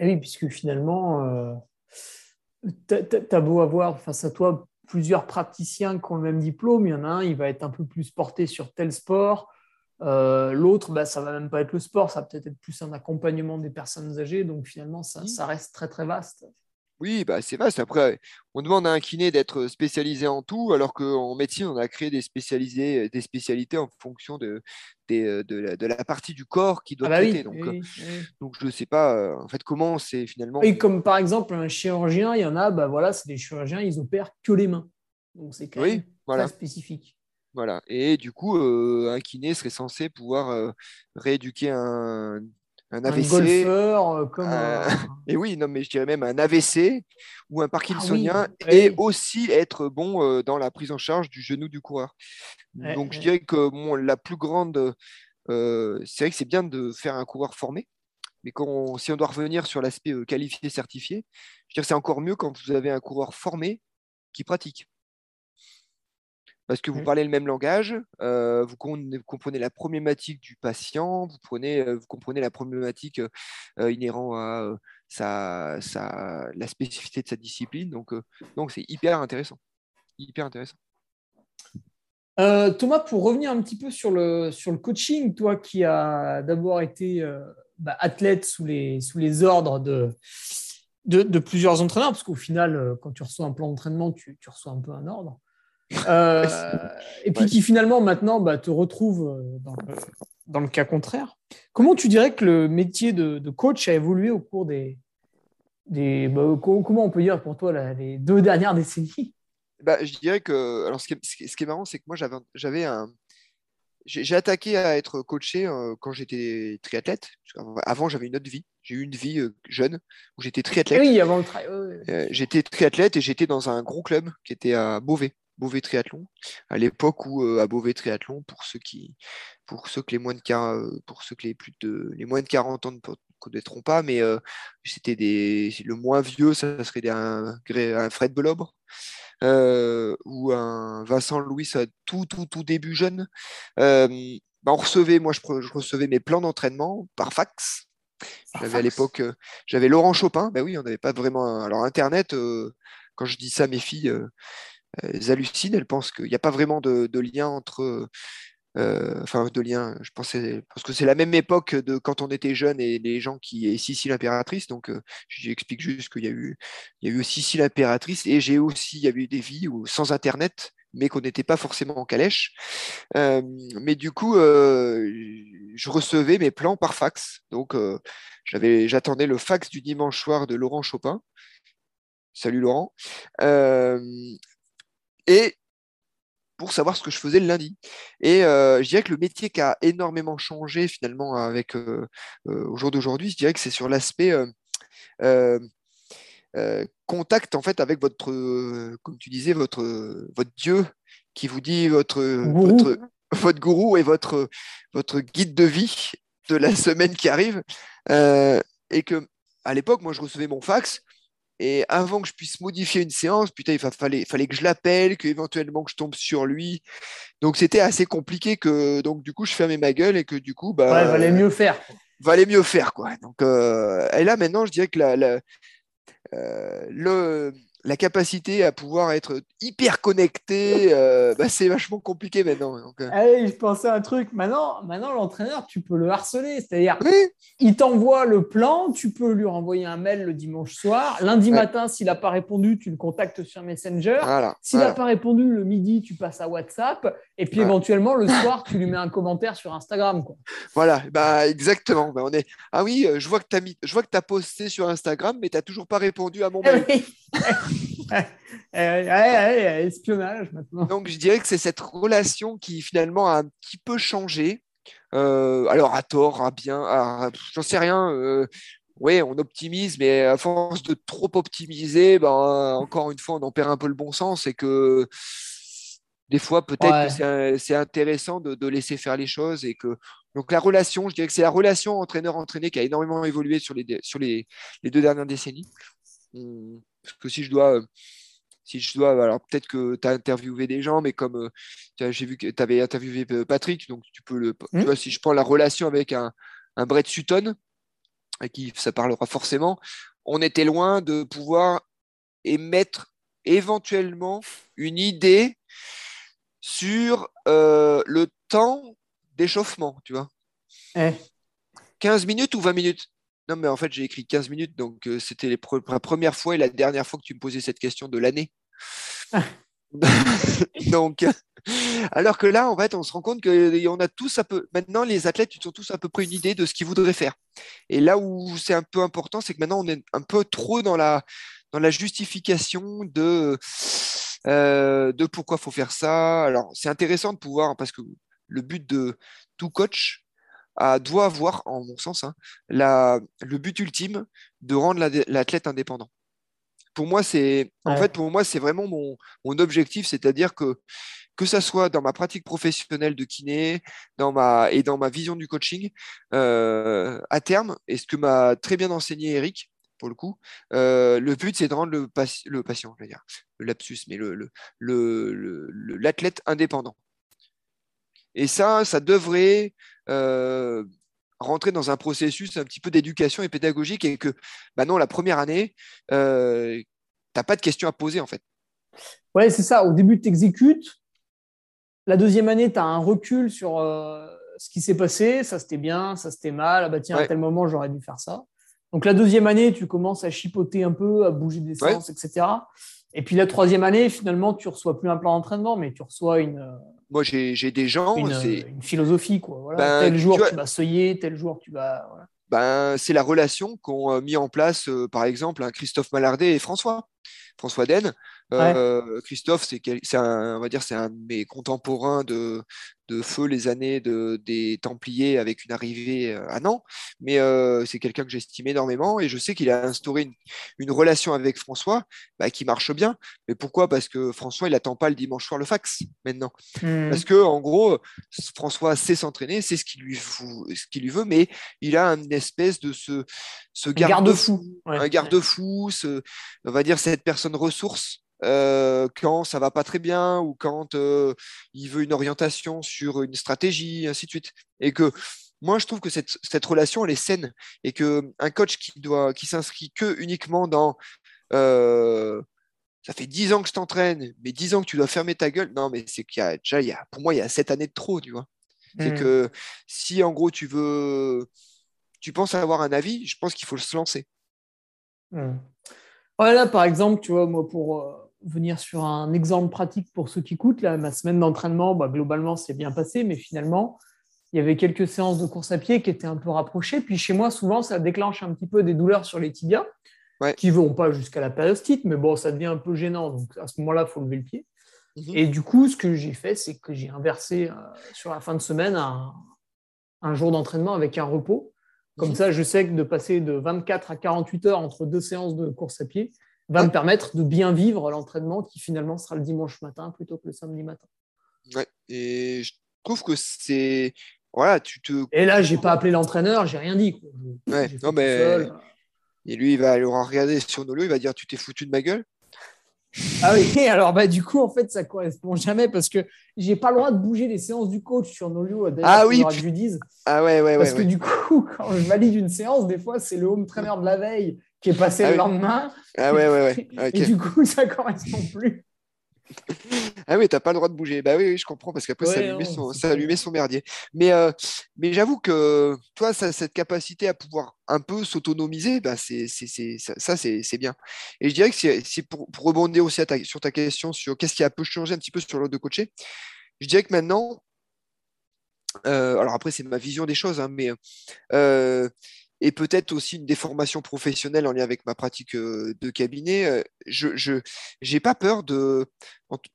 Eh oui, puisque finalement, euh, tu as beau avoir face à toi plusieurs praticiens qui ont le même diplôme, il y en a un, il va être un peu plus porté sur tel sport, euh, l'autre, bah, ça va même pas être le sport, ça va peut-être être plus un accompagnement des personnes âgées. Donc finalement, ça, ça reste très très vaste. Oui, bah, c'est vaste. Après, on demande à un kiné d'être spécialisé en tout, alors qu'en médecine, on a créé des, spécialisés, des spécialités en fonction de, de, de, la, partie du corps qui doit ah bah traiter. donc, euh, donc, je ne sais pas euh, en fait comment c'est finalement. Et comme par exemple un chirurgien, il y en a, bah, voilà, c'est des chirurgiens, ils opèrent que les mains. Donc c'est quand même très spécifique. Voilà. Et du coup, euh, un kiné serait censé pouvoir euh, rééduquer un, un AVC. Un golfeur, euh, comme. <laughs> Et oui, non, mais je dirais même un AVC ou un parkinsonien ah et aussi être bon dans la prise en charge du genou du coureur. Donc, je dirais que bon, la plus grande. c'est vrai que c'est bien de faire un coureur formé, mais quand si on doit revenir sur l'aspect qualifié, certifié, je dirais que c'est encore mieux quand vous avez un coureur formé qui pratique parce que vous mmh. parlez le même langage, euh, vous comprenez la problématique du patient, vous, prenez, euh, vous comprenez la problématique euh, inhérente à sa, la spécificité de sa discipline. Donc, donc c'est hyper intéressant. Hyper intéressant. Thomas, pour revenir un petit peu sur le, sur le coaching, toi qui as d'abord été bah, athlète sous les, sous les ordres de, de, plusieurs entraîneurs, parce qu'au final, quand tu reçois un plan d'entraînement, tu, tu reçois un peu un ordre. Euh, <laughs> et puis qui finalement maintenant bah, te retrouve euh, dans le, cas contraire. Comment tu dirais que le métier de, coach a évolué au cours des, des bah, comment on peut dire pour toi les deux dernières décennies? Bah, Je dirais que. Alors, ce qui est, ce qui est marrant, c'est que moi, j'avais un. J'ai attaqué à être coaché euh, quand j'étais triathlète. Avant, j'avais une autre vie. J'ai eu une vie euh, jeune où j'étais triathlète. Oui, avant le tri... Euh, j'étais triathlète et j'étais dans un gros club qui était à Beauvais. Beauvais Triathlon, à l'époque où à Beauvais Triathlon, pour ceux qui, pour ceux que les moins de pour ceux que les plus de les moins de 40 ans ne connaîtront pas, mais c'était des le moins vieux, ça serait un, un Fred Belobre, euh, ou un Vincent Louis à tout, tout, tout début jeune. Euh, bah, on recevait, moi, je, recevais mes plans d'entraînement par fax. J'avais à l'époque, euh, j'avais Laurent Chopin. Ben oui, on n'avait pas vraiment. Alors, Internet, quand je dis ça, mes filles, elles hallucinent. Elles pensent qu'il n'y a pas vraiment de, lien entre euh, enfin de lien, je pensais, parce que c'est la même époque de quand on était jeune et les gens qui est Sicile impératrice, donc euh, j'explique juste qu'il y a eu, il y a eu Sicile impératrice et j'ai aussi, il y a eu des vies où, sans internet, mais qu'on n'était pas forcément en calèche. Euh, mais du coup, je recevais mes plans par fax, donc j'attendais le fax du dimanche soir de Laurent Chopin. Salut Laurent. Et pour savoir ce que je faisais le lundi. Et euh, je dirais que le métier qui a énormément changé finalement avec euh, euh, au jour d'aujourd'hui, je dirais que c'est sur l'aspect contact en fait avec votre, comme tu disais, votre, votre Dieu qui vous dit votre, votre, votre gourou et votre, votre guide de vie de la <laughs> semaine qui arrive. et que à l'époque, moi, je recevais mon fax et avant que je puisse modifier une séance, putain, il fallait, fallait que je l'appelle, qu'éventuellement que je tombe sur lui. Donc c'était assez compliqué que donc du coup je fermais ma gueule et que du coup bah ouais, valait mieux faire. Valait mieux faire quoi. Donc euh, et là maintenant je dirais que la, la euh, le la capacité à pouvoir être hyper connecté, euh, bah, c'est vachement compliqué maintenant. Euh. Allez, je pensais à un truc. Maintenant, maintenant l'entraîneur, tu peux le harceler. C'est-à-dire, il t'envoie le plan, tu peux lui renvoyer un mail le dimanche soir. Lundi matin, s'il n'a pas répondu, tu le contactes sur Messenger. s'il n'a pas répondu le midi, tu passes à WhatsApp. Et puis éventuellement, le <laughs> soir, tu lui mets un commentaire sur Instagram. Quoi. Voilà, bah, exactement. Bah, on est... Ah oui, euh, je vois que tu as, mis... as posté sur Instagram, mais tu n'as toujours pas répondu à mon mail. <laughs> espionnage maintenant. Donc je dirais que c'est cette relation qui finalement a un petit peu changé. Euh, alors à tort, à bien, j'en sais rien. Euh, oui, on optimise, mais à force de trop optimiser, ben, encore une fois, on en perd un peu le bon sens et que des fois, peut-être que c'est intéressant de, laisser faire les choses et que donc la relation, je dirais que c'est la relation entraîneur-entraîné qui a énormément évolué sur les, sur les, les deux dernières décennies. Hum. Parce que si je dois, euh, si je dois, alors peut-être que tu as interviewé des gens, mais comme euh, j'ai vu que tu avais interviewé euh, Patrick, donc tu peux le. Tu mmh. vois, si je prends la relation avec un, un Brett Sutton, à qui ça parlera forcément, on était loin de pouvoir émettre éventuellement une idée sur le temps d'échauffement, tu vois. 15 minutes ou 20 minutes? Non, mais en fait, j'ai écrit 15 minutes, donc euh, c'était la première fois et la dernière fois que tu me posais cette question de l'année. Ah. <laughs> donc, alors que là, en fait, on se rend compte qu'on a tous un peu. Maintenant, les athlètes, ils ont tous à peu près une idée de ce qu'ils voudraient faire. Et là où c'est un peu important, c'est que maintenant, on est un peu trop dans la, dans la justification de, euh, de pourquoi il faut faire ça. Alors, c'est intéressant de pouvoir, parce que le but de tout coach, doit avoir, en mon sens, hein, le but ultime de rendre l'athlète indépendant. Pour moi, c'est en fait pour moi c'est vraiment mon, objectif, c'est-à-dire que que ça soit dans ma pratique professionnelle de kiné, dans ma et dans ma vision du coaching, euh, à terme, et ce que m'a très bien enseigné Eric, pour le coup, euh, le but c'est de rendre le, le patient, je dire, le lapsus, mais le, l'athlète indépendant. Et ça, ça devrait euh, rentrer dans un processus un petit peu d'éducation et pédagogique et que bah la première année, euh, tu n'as pas de questions à poser en fait. Ouais, c'est ça. Au début, tu exécutes. La deuxième année, tu as un recul sur euh, ce qui s'est passé. Ça, c'était bien, ça, c'était mal. Ah bah tiens, à tel moment, j'aurais dû faire ça. Donc la deuxième année, tu commences à chipoter un peu, à bouger des sens, etc. Et puis la troisième année, finalement, tu reçois plus un plan d'entraînement, mais tu reçois une, moi, j'ai des gens. Une, une, philosophie, quoi. Ben, tel jour, tu, vas seuiller, tel jour, tu vas. Ben, c'est la relation qu'ont euh, mis en place, euh, par exemple, un Christophe Malardet et François. François Den. Euh, Christophe, c'est un, on va dire, c'est un de mes contemporains de, de feu les années de, des Templiers avec une arrivée euh, à Nantes, mais euh, c'est quelqu'un que j'estime énormément et je sais qu'il a instauré une, relation avec François bah, qui marche bien. Mais pourquoi? Parce que François, il n'attend pas le dimanche soir le fax maintenant. Hmm. Parce que en gros, François sait s'entraîner, c'est ce qu'il lui, ce qu'il lui veut, mais il a une espèce de ce, ce garde-fou, un garde-fou, on va dire cette personne ressource euh, quand ça va pas très bien ou quand euh, il veut une orientation sur une stratégie, ainsi de suite. Et que moi, je trouve que cette, cette relation, elle est saine et que un coach qui doit, qui s'inscrit que uniquement dans euh, ça fait 10 ans que je t'entraîne, mais 10 ans que tu dois fermer ta gueule. Non, mais c'est qu'il y a déjà, il y a, pour moi, il y a 7 années de trop, tu vois. C'est mmh. que si en gros tu veux, tu penses avoir un avis, je pense qu'il faut se lancer. Voilà, mmh. par exemple, tu vois, moi, pour, venir sur un exemple pratique pour ceux qui écoutent. Là, ma semaine d'entraînement, bah, globalement, c'est bien passé, mais finalement, il y avait quelques séances de course à pied qui étaient un peu rapprochées. Puis chez moi, souvent, ça déclenche un petit peu des douleurs sur les tibias, qui ne vont pas jusqu'à la périostite, mais bon, ça devient un peu gênant. Donc à ce moment-là, il faut lever le pied. Mhm. Et du coup, ce que j'ai fait, c'est que j'ai inversé euh, sur la fin de semaine un, un jour d'entraînement avec un repos. Comme mhm. ça, je sais que de passer de 24 à 48 heures entre deux séances de course à pied, va me permettre de bien vivre l'entraînement qui finalement sera le dimanche matin plutôt que le samedi matin. Ouais, et je trouve que c'est. Voilà, tu te. Et là, j'ai pas appelé l'entraîneur, j'ai rien dit. Ouais, non, mais. Et lui, il va aller regarder sur nos lieux, il va dire Tu t'es foutu de ma gueule <laughs> ah oui, alors bah, du coup, en fait, ça correspond jamais parce que j'ai pas le droit de bouger les séances du coach sur nos lieux. Ah oui, je lui dise. Ah ouais, ouais, Parce que du coup, <laughs> quand je valide une séance, des fois, c'est le home trainer de la veille qui est passé ah le lendemain. Ah ouais, ouais, ouais. <laughs> Et du coup, ça correspond plus. ah oui, t'as pas le droit de bouger. Bah oui, je comprends parce qu'après ça, allumait son, ça son merdier. Mais, euh, mais j'avoue que toi, ça, cette capacité à pouvoir un peu s'autonomiser, bah, c'est, ça, c'est, bien. Et je dirais que c'est, pour, rebondir aussi sur ta question sur qu'est-ce qui a peu changé un petit peu sur l'autre de coacher, je dirais que maintenant, euh, alors après c'est ma vision des choses, hein, mais euh, et peut-être aussi une déformation professionnelle en lien avec ma pratique euh, de cabinet, euh, je n'ai pas peur de,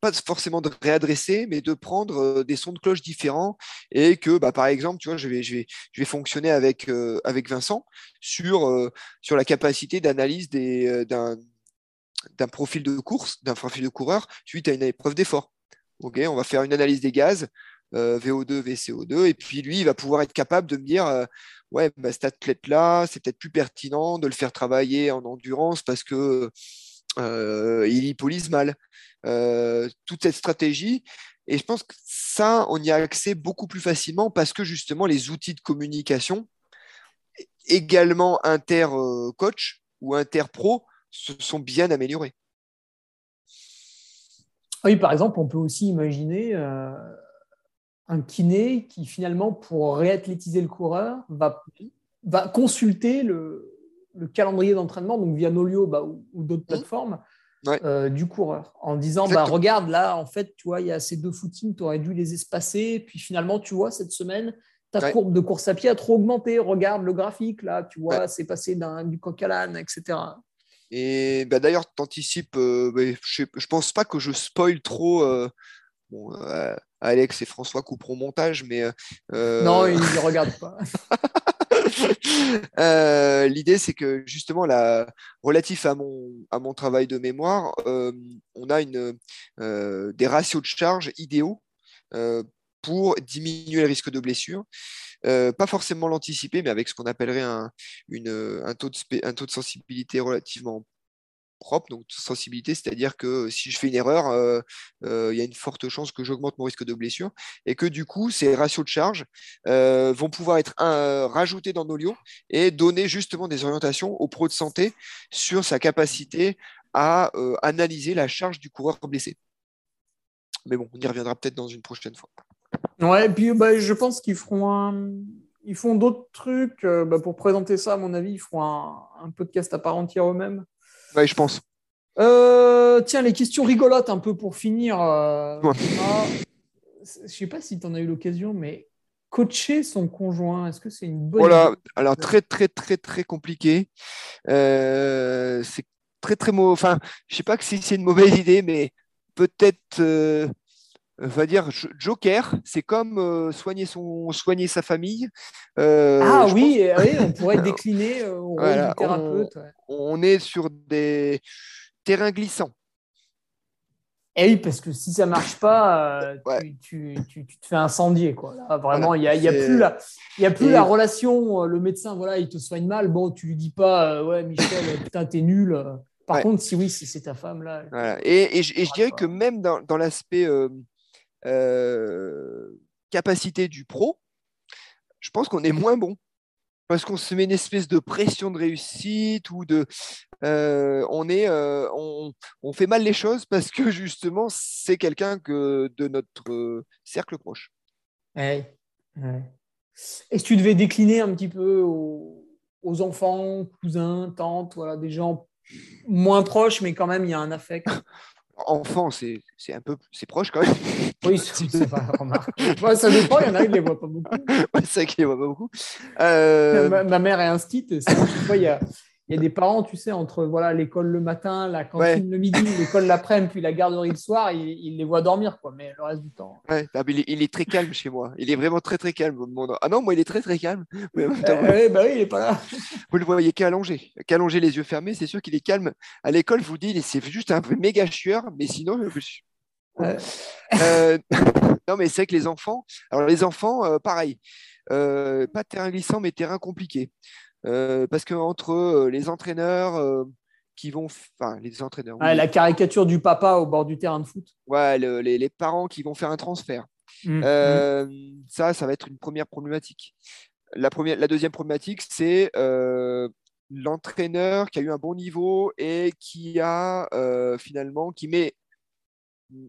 pas forcément de réadresser, mais de prendre euh, des sons de cloche différents et que, bah, par exemple, tu vois, je vais, je vais, je vais fonctionner avec, avec Vincent sur, sur la capacité d'analyse d'un profil de course, d'un profil de coureur suite à une épreuve d'effort. Ok, on va faire une analyse des gaz, VO2, VCO2, et puis lui, il va pouvoir être capable de me dire, ouais, bah, cet athlète-là, c'est peut-être plus pertinent de le faire travailler en endurance parce que euh, il hypolise mal. Euh, toute cette stratégie. Et je pense que ça, on y a accès beaucoup plus facilement parce que justement, les outils de communication, également inter-coach ou inter-pro, se sont bien améliorés. Oui, par exemple, on peut aussi imaginer euh, un kiné qui finalement, pour réathlétiser le coureur, va, va consulter le, calendrier d'entraînement, donc via Nolio bah, ou, d'autres mmh. plateformes, euh, du coureur, en disant bah, regarde là, en fait, tu vois, il y a ces deux footings, tu aurais dû les espacer, puis finalement, tu vois, cette semaine, ta courbe de course à pied a trop augmenté, regarde le graphique là, tu vois, c'est passé du coq à l'âne, etc. Et bah, d'ailleurs, tu anticipes, euh, je, ne pense pas que je spoil trop. Euh, bon, Alex et François couperont montage, mais. Euh, non, ils ne regardent pas. <laughs> Euh, l'idée, c'est que justement, la, relatif à mon, à mon travail de mémoire, euh, on a une, des ratios de charge idéaux pour diminuer le risque de blessure. pas forcément l'anticiper, mais avec ce qu'on appellerait un, une, un, taux de, un taux de sensibilité relativement propre, donc sensibilité, c'est-à-dire que si je fais une erreur, euh, euh, il y a une forte chance que j'augmente mon risque de blessure et que du coup, ces ratios de charge euh, vont pouvoir être rajoutés dans nos lions et donner justement des orientations aux pros de santé sur sa capacité à analyser la charge du coureur blessé. Mais bon, on y reviendra peut-être dans une prochaine fois. Ouais, et puis bah, je pense qu'ils feront Ils font d'autres trucs. Bah, pour présenter ça, à mon avis, ils feront un, un podcast à part entière eux-mêmes. Oui, je pense. Euh, tiens, les questions rigolotes un peu pour finir. Euh, je ne sais pas si tu en as eu l'occasion, mais coacher son conjoint, est-ce que c'est une bonne Voilà, alors très, très, très, très compliqué. Euh, c'est très très mauvais. Enfin, je sais pas si c'est une mauvaise idée, mais peut-être, euh, va dire Joker. C'est comme euh, soigner son, soigner sa famille. ah oui, oui, on pourrait <laughs> décliner au rôle du thérapeute. On, est sur des terrains glissants. Eh oui, parce que si ça marche pas, tu, tu, tu, te fais incendier. Quoi. Là, vraiment, il n'y a, y a, plus, la, y a plus la relation. Le médecin, voilà, il te soigne mal. Bon, tu lui dis pas, ouais, Michel, putain, t'es nul. Par contre, si oui, c'est ta femme là. Et, et, je, dirais que même dans, dans l'aspect euh, euh, capacité du pro, je pense qu'on est moins bon. Parce qu'on se met une espèce de pression de réussite ou de. Euh, on, est, on, on, fait mal les choses parce que justement, c'est quelqu'un que de notre cercle proche. Ouais. Est-ce que tu devais décliner un petit peu aux, aux enfants, cousins, tantes, voilà, des gens moins proche, mais quand même, il y a un affect? <laughs> Enfant, c'est un peu c'est proche quand même. Oui, c'est pas remarque. ça dépend, il y en a qui ne les voient pas beaucoup. <laughs> c'est vrai qu'ils ne les voient pas beaucoup. Euh, ma, mère est instite. Il y a, il y a des parents, tu sais, entre voilà l'école le matin, la cantine le midi, l'école l'après-midi, puis la garderie le soir, ils, les voient dormir, quoi. Mais le reste du temps. Ouais, il, est, très calme chez moi. Il est vraiment très très calme. Ah non, moi il est très très calme. <laughs> Euh, ouais, bah oui, il est pas là. <laughs> Vous le voyez qu'allongé, qu'allongé les yeux fermés, c'est sûr qu'il est calme. À l'école, je vous dis, c'est juste un peu méga chieur, mais sinon. <laughs> Euh, non, mais c'est que les enfants. Alors les enfants, euh, pareil. pas terrain glissant, mais terrain compliqué. Euh, parce que entre euh, les entraîneurs euh, qui vont, enfin les entraîneurs, la caricature du papa au bord du terrain de foot. Ouais, les, parents qui vont faire un transfert. Mmh, mmh. Ça, ça va être une première problématique. La, première, la deuxième problématique, c'est l'entraîneur qui a eu un bon niveau et qui a finalement qui met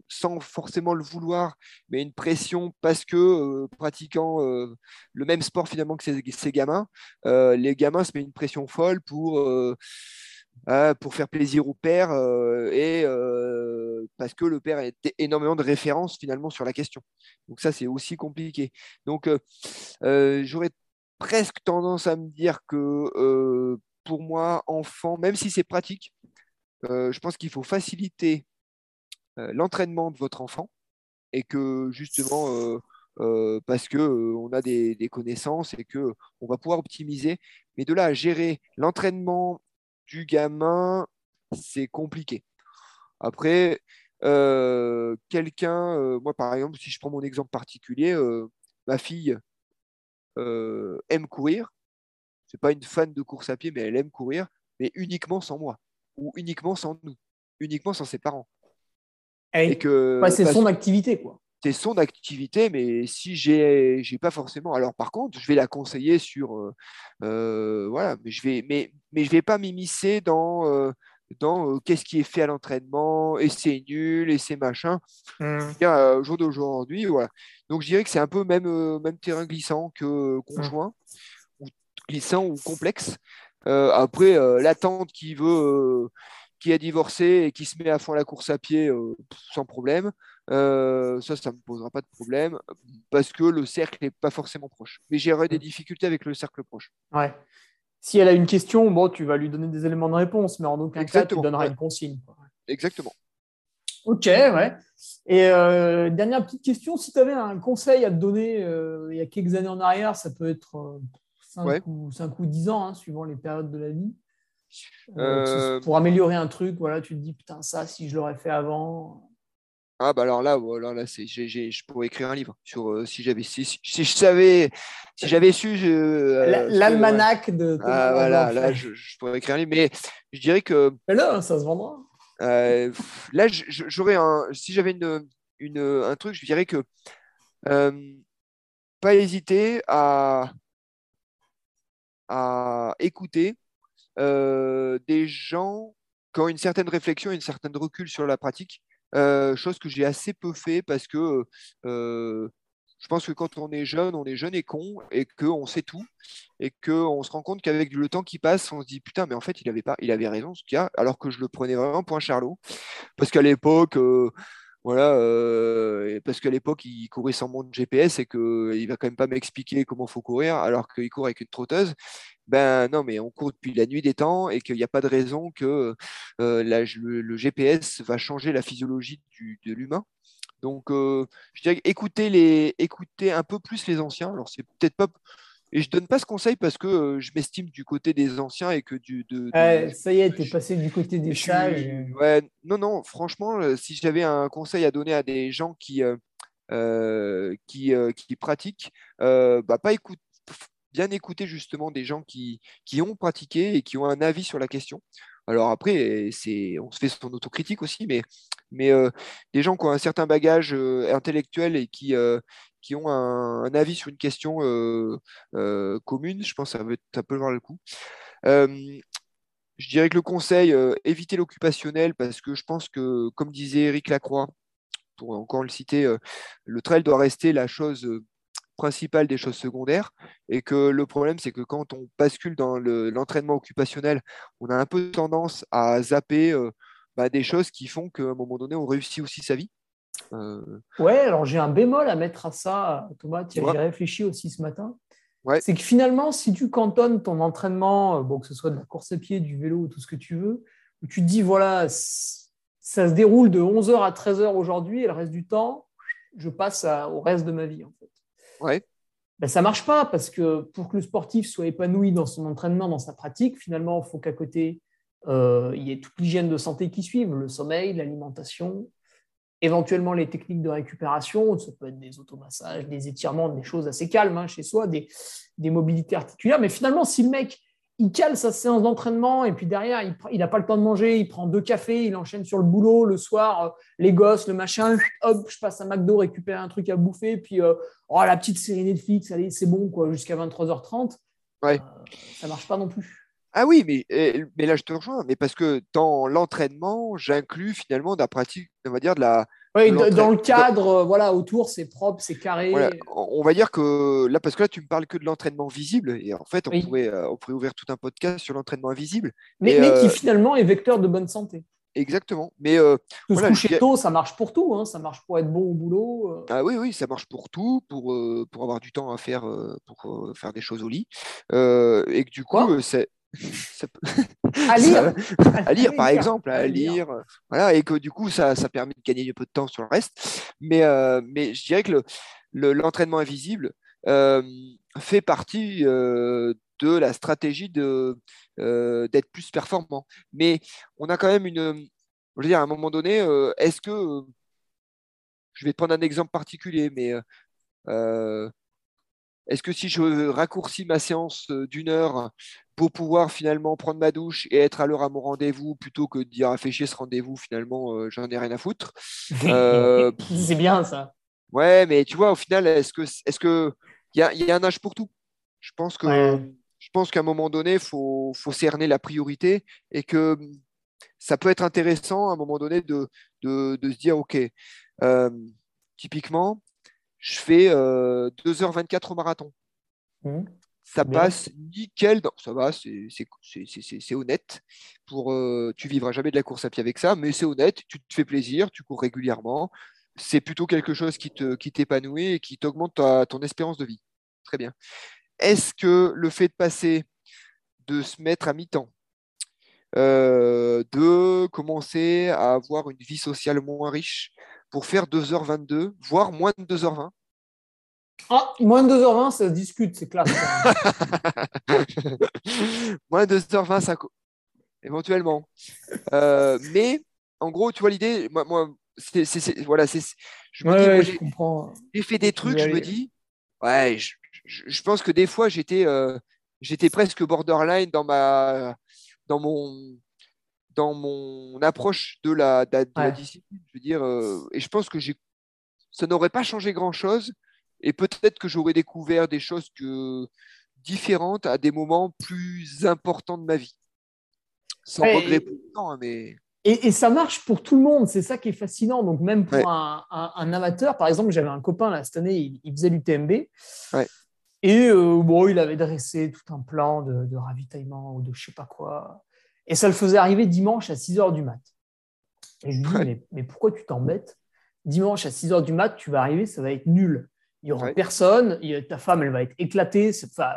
sans forcément le vouloir, mais une pression parce que euh, pratiquant euh, le même sport finalement que ces, gamins, euh, les gamins se mettent une pression folle pour, pour faire plaisir au père et parce que le père a énormément de références finalement sur la question. Donc ça, c'est aussi compliqué. Donc j'aurais presque tendance à me dire que pour moi, enfant, même si c'est pratique, je pense qu'il faut faciliter l'entraînement de votre enfant et que justement, euh, euh, parce qu'on a des, connaissances et qu'on va pouvoir optimiser, mais de là à gérer l'entraînement du gamin, c'est compliqué. Après, quelqu'un, moi par exemple, si je prends mon exemple particulier, ma fille aime courir. C'est pas une fan de course à pied, mais elle aime courir, mais uniquement sans moi ou uniquement sans nous, uniquement sans ses parents. Et que, c'est son activité, quoi. C'est son activité, mais si j'ai, j'ai pas forcément. Alors par contre, je vais la conseiller sur, euh, euh, voilà, mais je vais, mais, mais je vais pas m'immiscer dans, euh, dans qu'est-ce qui est fait à l'entraînement et c'est nul et c'est machin. Mmh. au jour d'aujourd'hui, voilà. Donc je dirais que c'est un peu même, même terrain glissant que conjoint, mmh. ou glissant ou complexe. après, l'attente qui veut qui a divorcé et qui se met à fond la course à pied euh, sans problème, euh, ça, ça ne me posera pas de problème parce que le cercle n'est pas forcément proche. Mais j'aurai des difficultés avec le cercle proche. Ouais. Si elle a une question, bon, tu vas lui donner des éléments de réponse, mais en aucun cas, tu donneras une consigne. Exactement. Ok, ouais. Et euh, dernière petite question, si tu avais un conseil à te donner il y a quelques années en arrière, ça peut être 5, ou, 5 ou 10 ans, hein, suivant les périodes de la vie. Euh, pour améliorer un truc, voilà, tu te dis putain ça, si je l'aurais fait avant. Ah bah alors là, voilà, là c'est, je pourrais écrire un livre sur euh, si j'avais si, je savais si j'avais su euh, l'almanach de. Ah voilà, là je, pourrais écrire un livre, mais je dirais que. Mais là, ça se vendra. là, j'aurais un si j'avais une, une, un truc, je dirais que pas hésiter à à écouter euh, des gens qui ont une certaine réflexion et une certaine recul sur la pratique, euh, chose que j'ai assez peu fait parce que euh, je pense que quand on est jeune, on est jeune et con et qu'on sait tout et qu'on se rend compte qu'avec le temps qui passe, on se dit putain, mais en fait, il avait, pas, il avait raison ce a, alors que je le prenais vraiment pour un charlot. Parce qu'à l'époque, voilà, parce qu'à l'époque, il courait sans montre GPS et qu'il ne va quand même pas m'expliquer comment faut courir alors qu'il court avec une trotteuse. Ben non, mais on court depuis la nuit des temps et qu'il n'y a pas de raison que euh, le, GPS va changer la physiologie de l'humain. Donc, euh, je dirais écoutez, les, écoutez un peu plus les anciens. Alors, c'est peut-être pas. Et je donne pas ce conseil parce que euh, je m'estime du côté des anciens et que du. De, ça y est, tu es passé du côté des sages. Ouais, non, non, franchement, si j'avais un conseil à donner à des gens qui, qui, qui, pratiquent, bah, pas écoute, bien écouter justement des gens qui, qui ont pratiqué et qui ont un avis sur la question. Alors après, on se fait son autocritique aussi, mais, mais euh, des gens qui ont un certain bagage euh, intellectuel et qui, euh, qui ont un, avis sur une question commune, je pense que ça, veut, ça peut voir le coup. je dirais que le conseil, éviter l'occupationnel, parce que je pense que, comme disait Eric Lacroix, pour encore le citer, le trail doit rester la chose principale des choses secondaires. Et que le problème, c'est que quand on bascule dans l'entraînement occupationnel, on a un peu tendance à zapper euh, bah, des choses qui font qu'à un moment donné, on réussit aussi sa vie. Euh... Ouais, alors j'ai un bémol à mettre à ça, Thomas, tu as réfléchi aussi ce matin. Ouais. C'est que finalement, si tu cantonnes ton entraînement, euh, bon, que ce soit de la course à pied, du vélo ou tout ce que tu veux, tu te dis, voilà, ça se déroule de 11h à 13h aujourd'hui et le reste du temps, je passe au reste de ma vie. En fait. Ouais. Ben, ça marche pas parce que pour que le sportif soit épanoui dans son entraînement, dans sa pratique, finalement, il faut qu'à côté, euh, il y ait toute l'hygiène de santé qui suive, le sommeil, l'alimentation, éventuellement les techniques de récupération, ça peut être des automassages, des étirements, des choses assez calmes hein, chez soi, des, des, mobilités articulaires. Mais finalement, si le mec il cale sa séance d'entraînement et puis derrière, il n'a pas le temps de manger, il prend deux cafés, il enchaîne sur le boulot, le soir, euh, les gosses, le machin, hop, je passe à McDo récupérer un truc à bouffer, puis euh, oh, la petite série Netflix, allez, c'est bon, quoi, jusqu'à 23h30. Ouais. Euh, ça marche pas non plus. Ah oui, mais, mais là, je te rejoins, mais parce que dans l'entraînement, j'inclus finalement de la pratique, on va dire, de la, oui, dans le cadre, voilà, autour, c'est propre, c'est carré. On va dire que là, parce que là, tu me parles que de l'entraînement visible, et en fait, on, pourrait, euh, on pourrait ouvrir tout un podcast sur l'entraînement invisible. Mais, mais qui euh, finalement est vecteur de bonne santé. Exactement. Mais euh, se coucher tôt, ça marche pour tout. Hein. Ça marche pour être bon au boulot. Euh. Ah oui, oui, ça marche pour tout, pour, pour avoir du temps à faire, pour faire des choses au lit. et que du coup, c'est <laughs> à lire, à lire par exemple, à, lire, voilà, et que du coup ça, ça, permet de gagner un peu de temps sur le reste. Mais, euh, mais je dirais que l'entraînement invisible euh, fait partie euh, de la stratégie de d'être plus performant. Mais on a quand même une, je veux dire, à un moment donné, est-ce que je vais prendre un exemple particulier, mais est-ce que si je raccourcis ma séance d'une heure pour pouvoir finalement prendre ma douche et être à l'heure à mon rendez-vous plutôt que de dire afficher ce rendez-vous, finalement, euh, j'en ai rien à foutre. <laughs> Euh, <laughs> c'est bien ça. Ouais, mais tu vois, au final, est-ce que est-ce que il y a, un âge pour tout Je pense que je pense qu'à un moment donné, il faut, faut, cerner la priorité et que ça peut être intéressant à un moment donné de, de, de se dire, OK, euh, typiquement, je fais 2h24 au marathon. Mmh ça passe nickel. ça va, c'est honnête. Pour, euh, tu vivras jamais de la course à pied avec ça, mais c'est honnête. Tu te fais plaisir, tu cours régulièrement. C'est plutôt quelque chose qui t'épanouit qui et qui t'augmente ton espérance de vie. Très bien. Est-ce que le fait de passer, de se mettre à mi-temps, euh, de commencer à avoir une vie sociale moins riche pour faire 2h22, voire moins de 2h20, ah, moins de 2h20, ça se discute, c'est classe. <laughs> moins de 2h20, ça. Éventuellement. Euh, mais, en gros, tu vois l'idée, moi, moi c'est, voilà, c'est, je me dis, j'ai, fait des trucs, je me dis, ouais, je, pense que des fois, j'étais, euh, j'étais presque borderline dans ma, dans mon, dans mon approche de la, de, la discipline. Je veux dire, euh, et je pense que j'ai, ça n'aurait pas changé grand chose et peut-être que j'aurais découvert des choses que, différentes à des moments plus importants de ma vie. Sans regret pour hein, mais. Et, ça marche pour tout le monde, c'est ça qui est fascinant. Donc, même pour un, amateur, par exemple, j'avais un copain là, cette année, il, faisait l'UTMB. Ouais. Et euh, bon, il avait dressé tout un plan de, ravitaillement ou de je sais pas quoi. Et ça le faisait arriver dimanche à 6 h du mat. Et je lui dis, mais, mais, pourquoi tu t'embêtes? Dimanche à 6 h du mat, tu vas arriver, ça va être nul il n'y aura personne, ta femme, elle va être éclatée, enfin,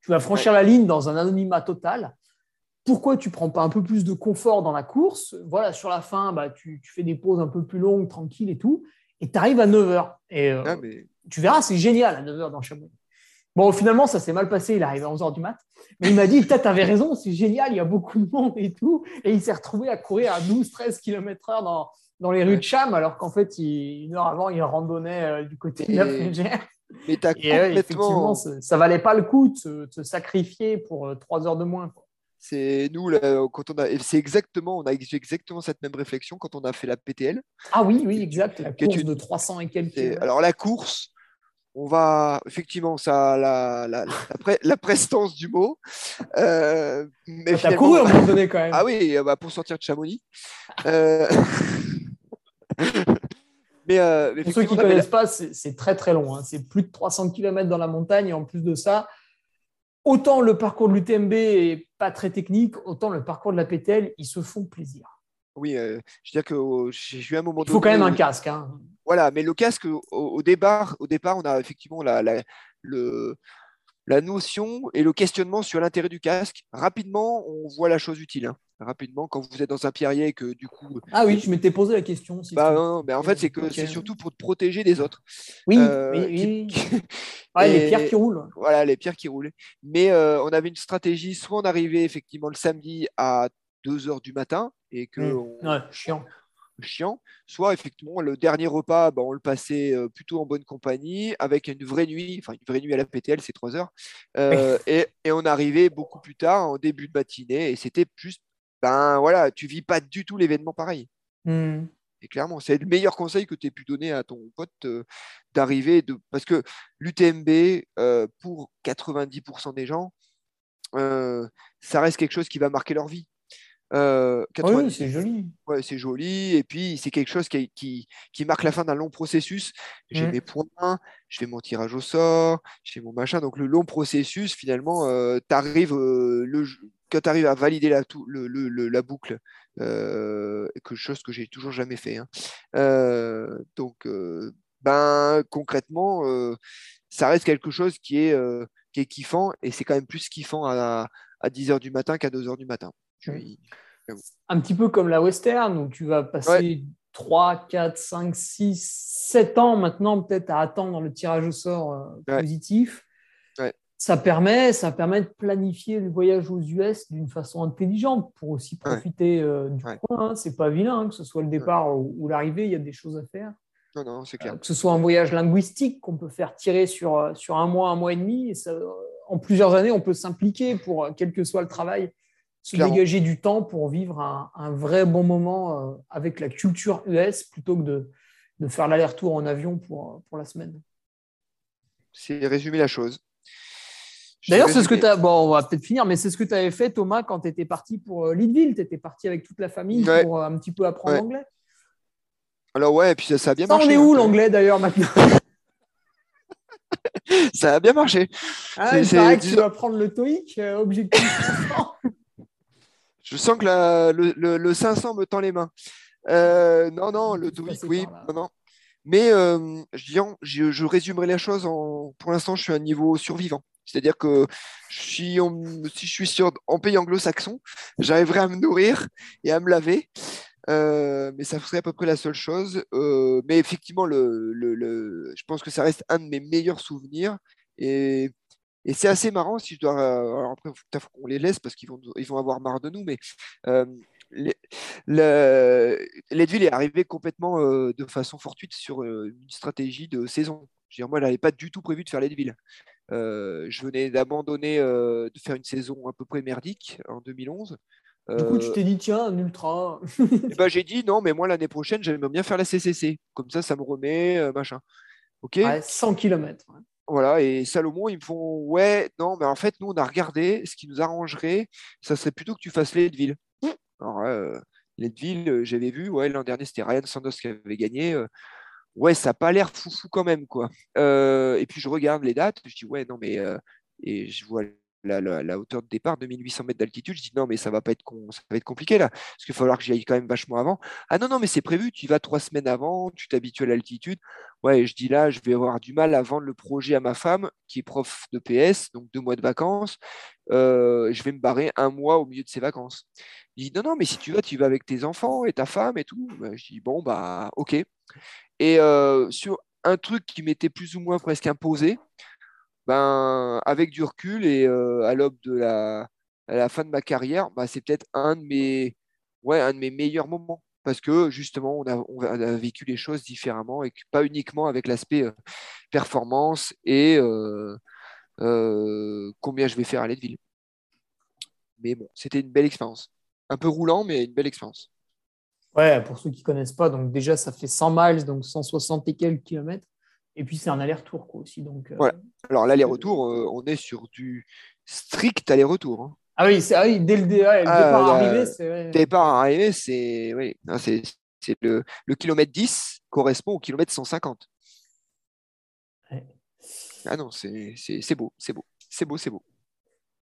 Tu vas franchir la ligne dans un anonymat total. Pourquoi tu prends pas un peu plus de confort dans la course? Voilà, sur la fin, bah, tu, fais des pauses un peu plus longues, tranquilles et tout. Et tu arrives à 9h. Et euh, ah, tu verras, c'est génial à 9h dans Chamonix. Bon, finalement, ça s'est mal passé. Il est arrivé à 11h du mat. Mais il m'a dit, tu avais raison, c'est génial, il y a beaucoup de monde et tout. Et il s'est retrouvé à courir à 12-13 km/h dans, dans les rues de Cham, alors qu'en fait, une heure avant, il randonnait euh, du côté de la Frégère. Mais as complètement... ça, ça, valait pas le coup de se, sacrifier pour euh, trois heures de moins. C'est nous, quand on a, c'est exactement, on a exactement cette même réflexion quand on a fait la PTL. Ah oui, oui, exact, la course de 300 et quelques. Alors la course, on va effectivement ça la, la, la, prestance du mot. Euh, mais as couru à un moment donné quand même. Ah oui, bah, pour sortir de Chamonix. Euh... <laughs> mais, euh, pour ceux qui ne connaissent pas, c'est très très long. Hein. C'est plus de 300 km dans la montagne. Et en plus de ça, autant le parcours de l'UTMB est pas très technique, autant le parcours de la PTL, ils se font plaisir. Oui, euh, je veux dire que j'ai eu un moment. Il faut quand même un casque. Hein. Voilà, mais le casque, au, départ, au départ, on a effectivement la, le, la notion et le questionnement sur l'intérêt du casque. Rapidement, on voit la chose utile. Hein. Rapidement, quand vous êtes dans un pierrier, que du coup. Ah oui, je m'étais posé la question. bah, non, mais en fait, c'est que c'est surtout pour te protéger des autres. Oui, euh, oui, <laughs> les pierres qui roulent. Voilà, les pierres qui roulent. Mais euh, on avait une stratégie soit on arrivait effectivement le samedi à 2 heures du matin et que. Mmh. chiant chiant, soit effectivement le dernier repas, bah, on le passait euh, plutôt en bonne compagnie, avec une vraie nuit, enfin une vraie nuit à la PTL, c'est trois heures, euh, et, on arrivait beaucoup plus tard, en début de matinée, et c'était juste, ben voilà, tu vis pas du tout l'événement pareil. Mmh. Et clairement, c'est le meilleur conseil que tu aies pu donner à ton pote euh, d'arriver, de... parce que l'UTMB, pour 90% des gens, ça reste quelque chose qui va marquer leur vie. Euh, oui, c'est joli. Ouais, c'est joli. Et puis, c'est quelque chose qui, qui, marque la fin d'un long processus. J'ai mmh. mes points, je fais mon tirage au sort, je fais mon machin. Donc, le long processus, finalement, euh, euh, le, quand tu arrives à valider la, le, le, la boucle, euh, quelque chose que j'ai toujours jamais fait. Hein. donc, ben, concrètement, ça reste quelque chose qui est, qui est kiffant. Et c'est quand même plus kiffant à, à 10h du matin qu'à 2h du matin. Un petit peu comme la western, où tu vas passer 3, 4, 5, 6, 7 ans maintenant peut-être à attendre le tirage au sort euh, positif. Ça, permet, ça permet de planifier le voyage aux US d'une façon intelligente pour aussi profiter euh, du coin. Hein. C'est pas vilain, hein, que ce soit le départ ou, l'arrivée, il y a des choses à faire. Non, non, c'est clair. Euh, que ce soit un voyage linguistique qu'on peut faire tirer sur, sur un mois, un mois et demi. Et ça, en plusieurs années, on peut s'impliquer pour quel que soit le travail se dégager du temps pour vivre un, vrai bon moment euh, avec la culture US plutôt que de, de faire l'aller-retour en avion pour, pour la semaine. C'est résumer la chose. D'ailleurs, c'est ce que tu as. Bon, on va peut-être finir, mais c'est ce que tu avais fait, Thomas, quand tu étais parti pour euh, Leadville. Tu étais parti avec toute la famille pour euh, un petit peu apprendre l'anglais. Alors, ouais, et puis ça, a bien marché. On est où l'anglais d'ailleurs maintenant? <laughs> Ça a bien marché. Ah, il paraît que tu vas prendre le TOEIC, objectif. <laughs> Je sens que le, le, 500 me tend les mains. Euh, non, non, le TOEIC, oui. Non, non. Mais euh, je, je, résumerai la chose en. Pour l'instant, je suis à un niveau survivant. C'est-à-dire que si, si je suis sur, en pays anglo-saxon, j'arriverai à me nourrir et à me laver. Euh, mais ça serait à peu près la seule chose. mais effectivement, le, le, je pense que ça reste un de mes meilleurs souvenirs. Et et c'est assez marrant si je dois. Euh, alors après, on les laisse parce qu'ils vont, ils vont avoir marre de nous, mais euh, Leadville est arrivé complètement euh, de façon fortuite sur une stratégie de saison. Je dire, moi, je n'avais pas du tout prévu de faire Leadville. je venais d'abandonner, de faire une saison à peu près merdique en 2011. Du coup, tu t'es dit, tiens, un ultra. Eh ben, j'ai dit, non, mais moi, l'année prochaine, j'aimerais bien faire la CCC. Comme ça, ça me remet, machin. OK? 100 km. Voilà, et Salomon, ils me font Ouais, non, mais en fait, nous, on a regardé, ce qui nous arrangerait, ça serait plutôt que tu fasses Leadville. Alors, euh, Leadville, euh, j'avais vu, ouais, l'an dernier, c'était Ryan Sanders qui avait gagné. Euh, ouais, ça n'a pas l'air foufou quand même, quoi. et puis, je regarde les dates, je dis Ouais, non, mais. et je vois la, hauteur de départ, 2800 mètres d'altitude. Je dis non, mais ça va pas être ça va être compliqué là, parce qu'il va falloir que j'y aille quand même vachement avant. Ah non, non, mais c'est prévu, tu y vas trois semaines avant, tu t'habitues à l'altitude. Ouais, je dis là, je vais avoir du mal à vendre le projet à ma femme, qui est prof de PS, donc deux mois de vacances. Euh, je vais me barrer un mois au milieu de ses vacances. Il dit non, non, mais si tu vas, tu vas avec tes enfants et ta femme et tout. Bah, je dis bon, bah, ok. Et euh, sur un truc qui m'était plus ou moins presque imposé, ben, avec du recul et euh, à l'aube de la, fin de ma carrière, bah, c'est peut-être un de mes, ouais, un de mes meilleurs moments. Parce que justement, on a, vécu les choses différemment et pas uniquement avec l'aspect euh, performance et euh, combien je vais faire à ville. Mais bon, c'était une belle expérience. Un peu roulant, mais une belle expérience. Ouais, pour ceux qui ne connaissent pas, donc déjà, ça fait 100 miles, donc 160 et quelques kilomètres. Et puis, c'est un aller-retour aussi. Donc, euh, Alors, l'aller-retour, euh, on est sur du strict aller-retour. Hein. Ah oui, ah oui, dès le, ah, départ arrivé, c'est. Départ arrivé, c'est. Oui, c'est le, le, kilomètre 10 correspond au kilomètre 150. Ah non, c'est beau, c'est beau. C'est beau, c'est beau.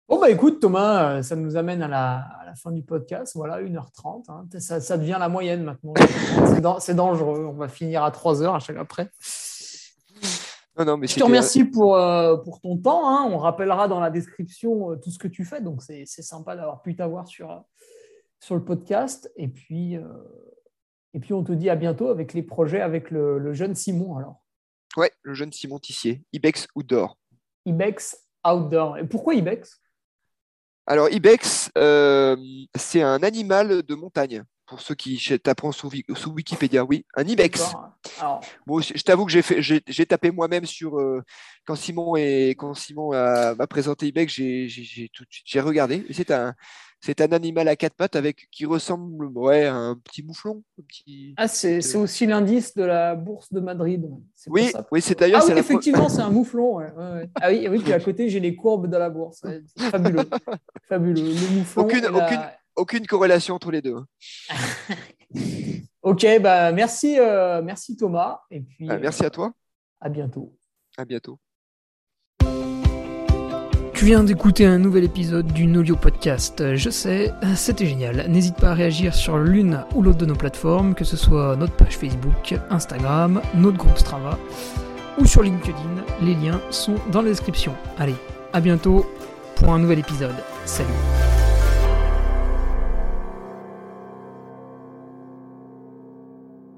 Bon, bah écoute, Thomas, euh, ça nous amène à la, à la fin du podcast. Voilà, 1h30. Hein. Ça, ça, devient la moyenne maintenant. <laughs> c'est dangereux. On va finir à 3h à chaque après. Je te remercie pour, euh, pour ton temps. Hein. On rappellera dans la description euh, tout ce que tu fais. Donc, c'est sympa d'avoir pu t'avoir sur, euh, sur le podcast. Et puis, et puis, on te dit à bientôt avec les projets avec le, jeune Simon. alors. Ouais, le jeune Simon Tissier. Ibex Outdoor. Ibex Outdoor. Et pourquoi Ibex? Alors, Ibex, c'est un animal de montagne pour ceux qui t'apprennent sous, sous, Wikipédia, oui, un ibex. Bon, je, t'avoue que j'ai fait, j'ai tapé moi-même sur euh, quand Simon et quand Simon m'a présenté ibex, j'ai j'ai regardé. C'est un c'est un animal à quatre pattes avec qui ressemble ouais, à un petit mouflon. petit, ah, c'est aussi l'indice de la bourse de Madrid. Oui, oui, c'est d'ailleurs. Ah oui, effectivement, c'est un mouflon. Ah oui, oui, puis à <laughs> côté, j'ai les courbes de la bourse. Fabuleux. Fabuleux. Le mouflon. Aucune, aucune, aucune corrélation entre les deux. <laughs> ok, bah merci, euh, merci Thomas. Et puis, bah, merci à toi. À bientôt. À bientôt. Tu viens d'écouter un nouvel épisode du Nolio Podcast. Je sais, c'était génial. N'hésite pas à réagir sur l'une ou l'autre de nos plateformes, que ce soit notre page Facebook, Instagram, notre groupe Strava ou sur LinkedIn. Les liens sont dans la description. Allez, à bientôt pour un nouvel épisode. Salut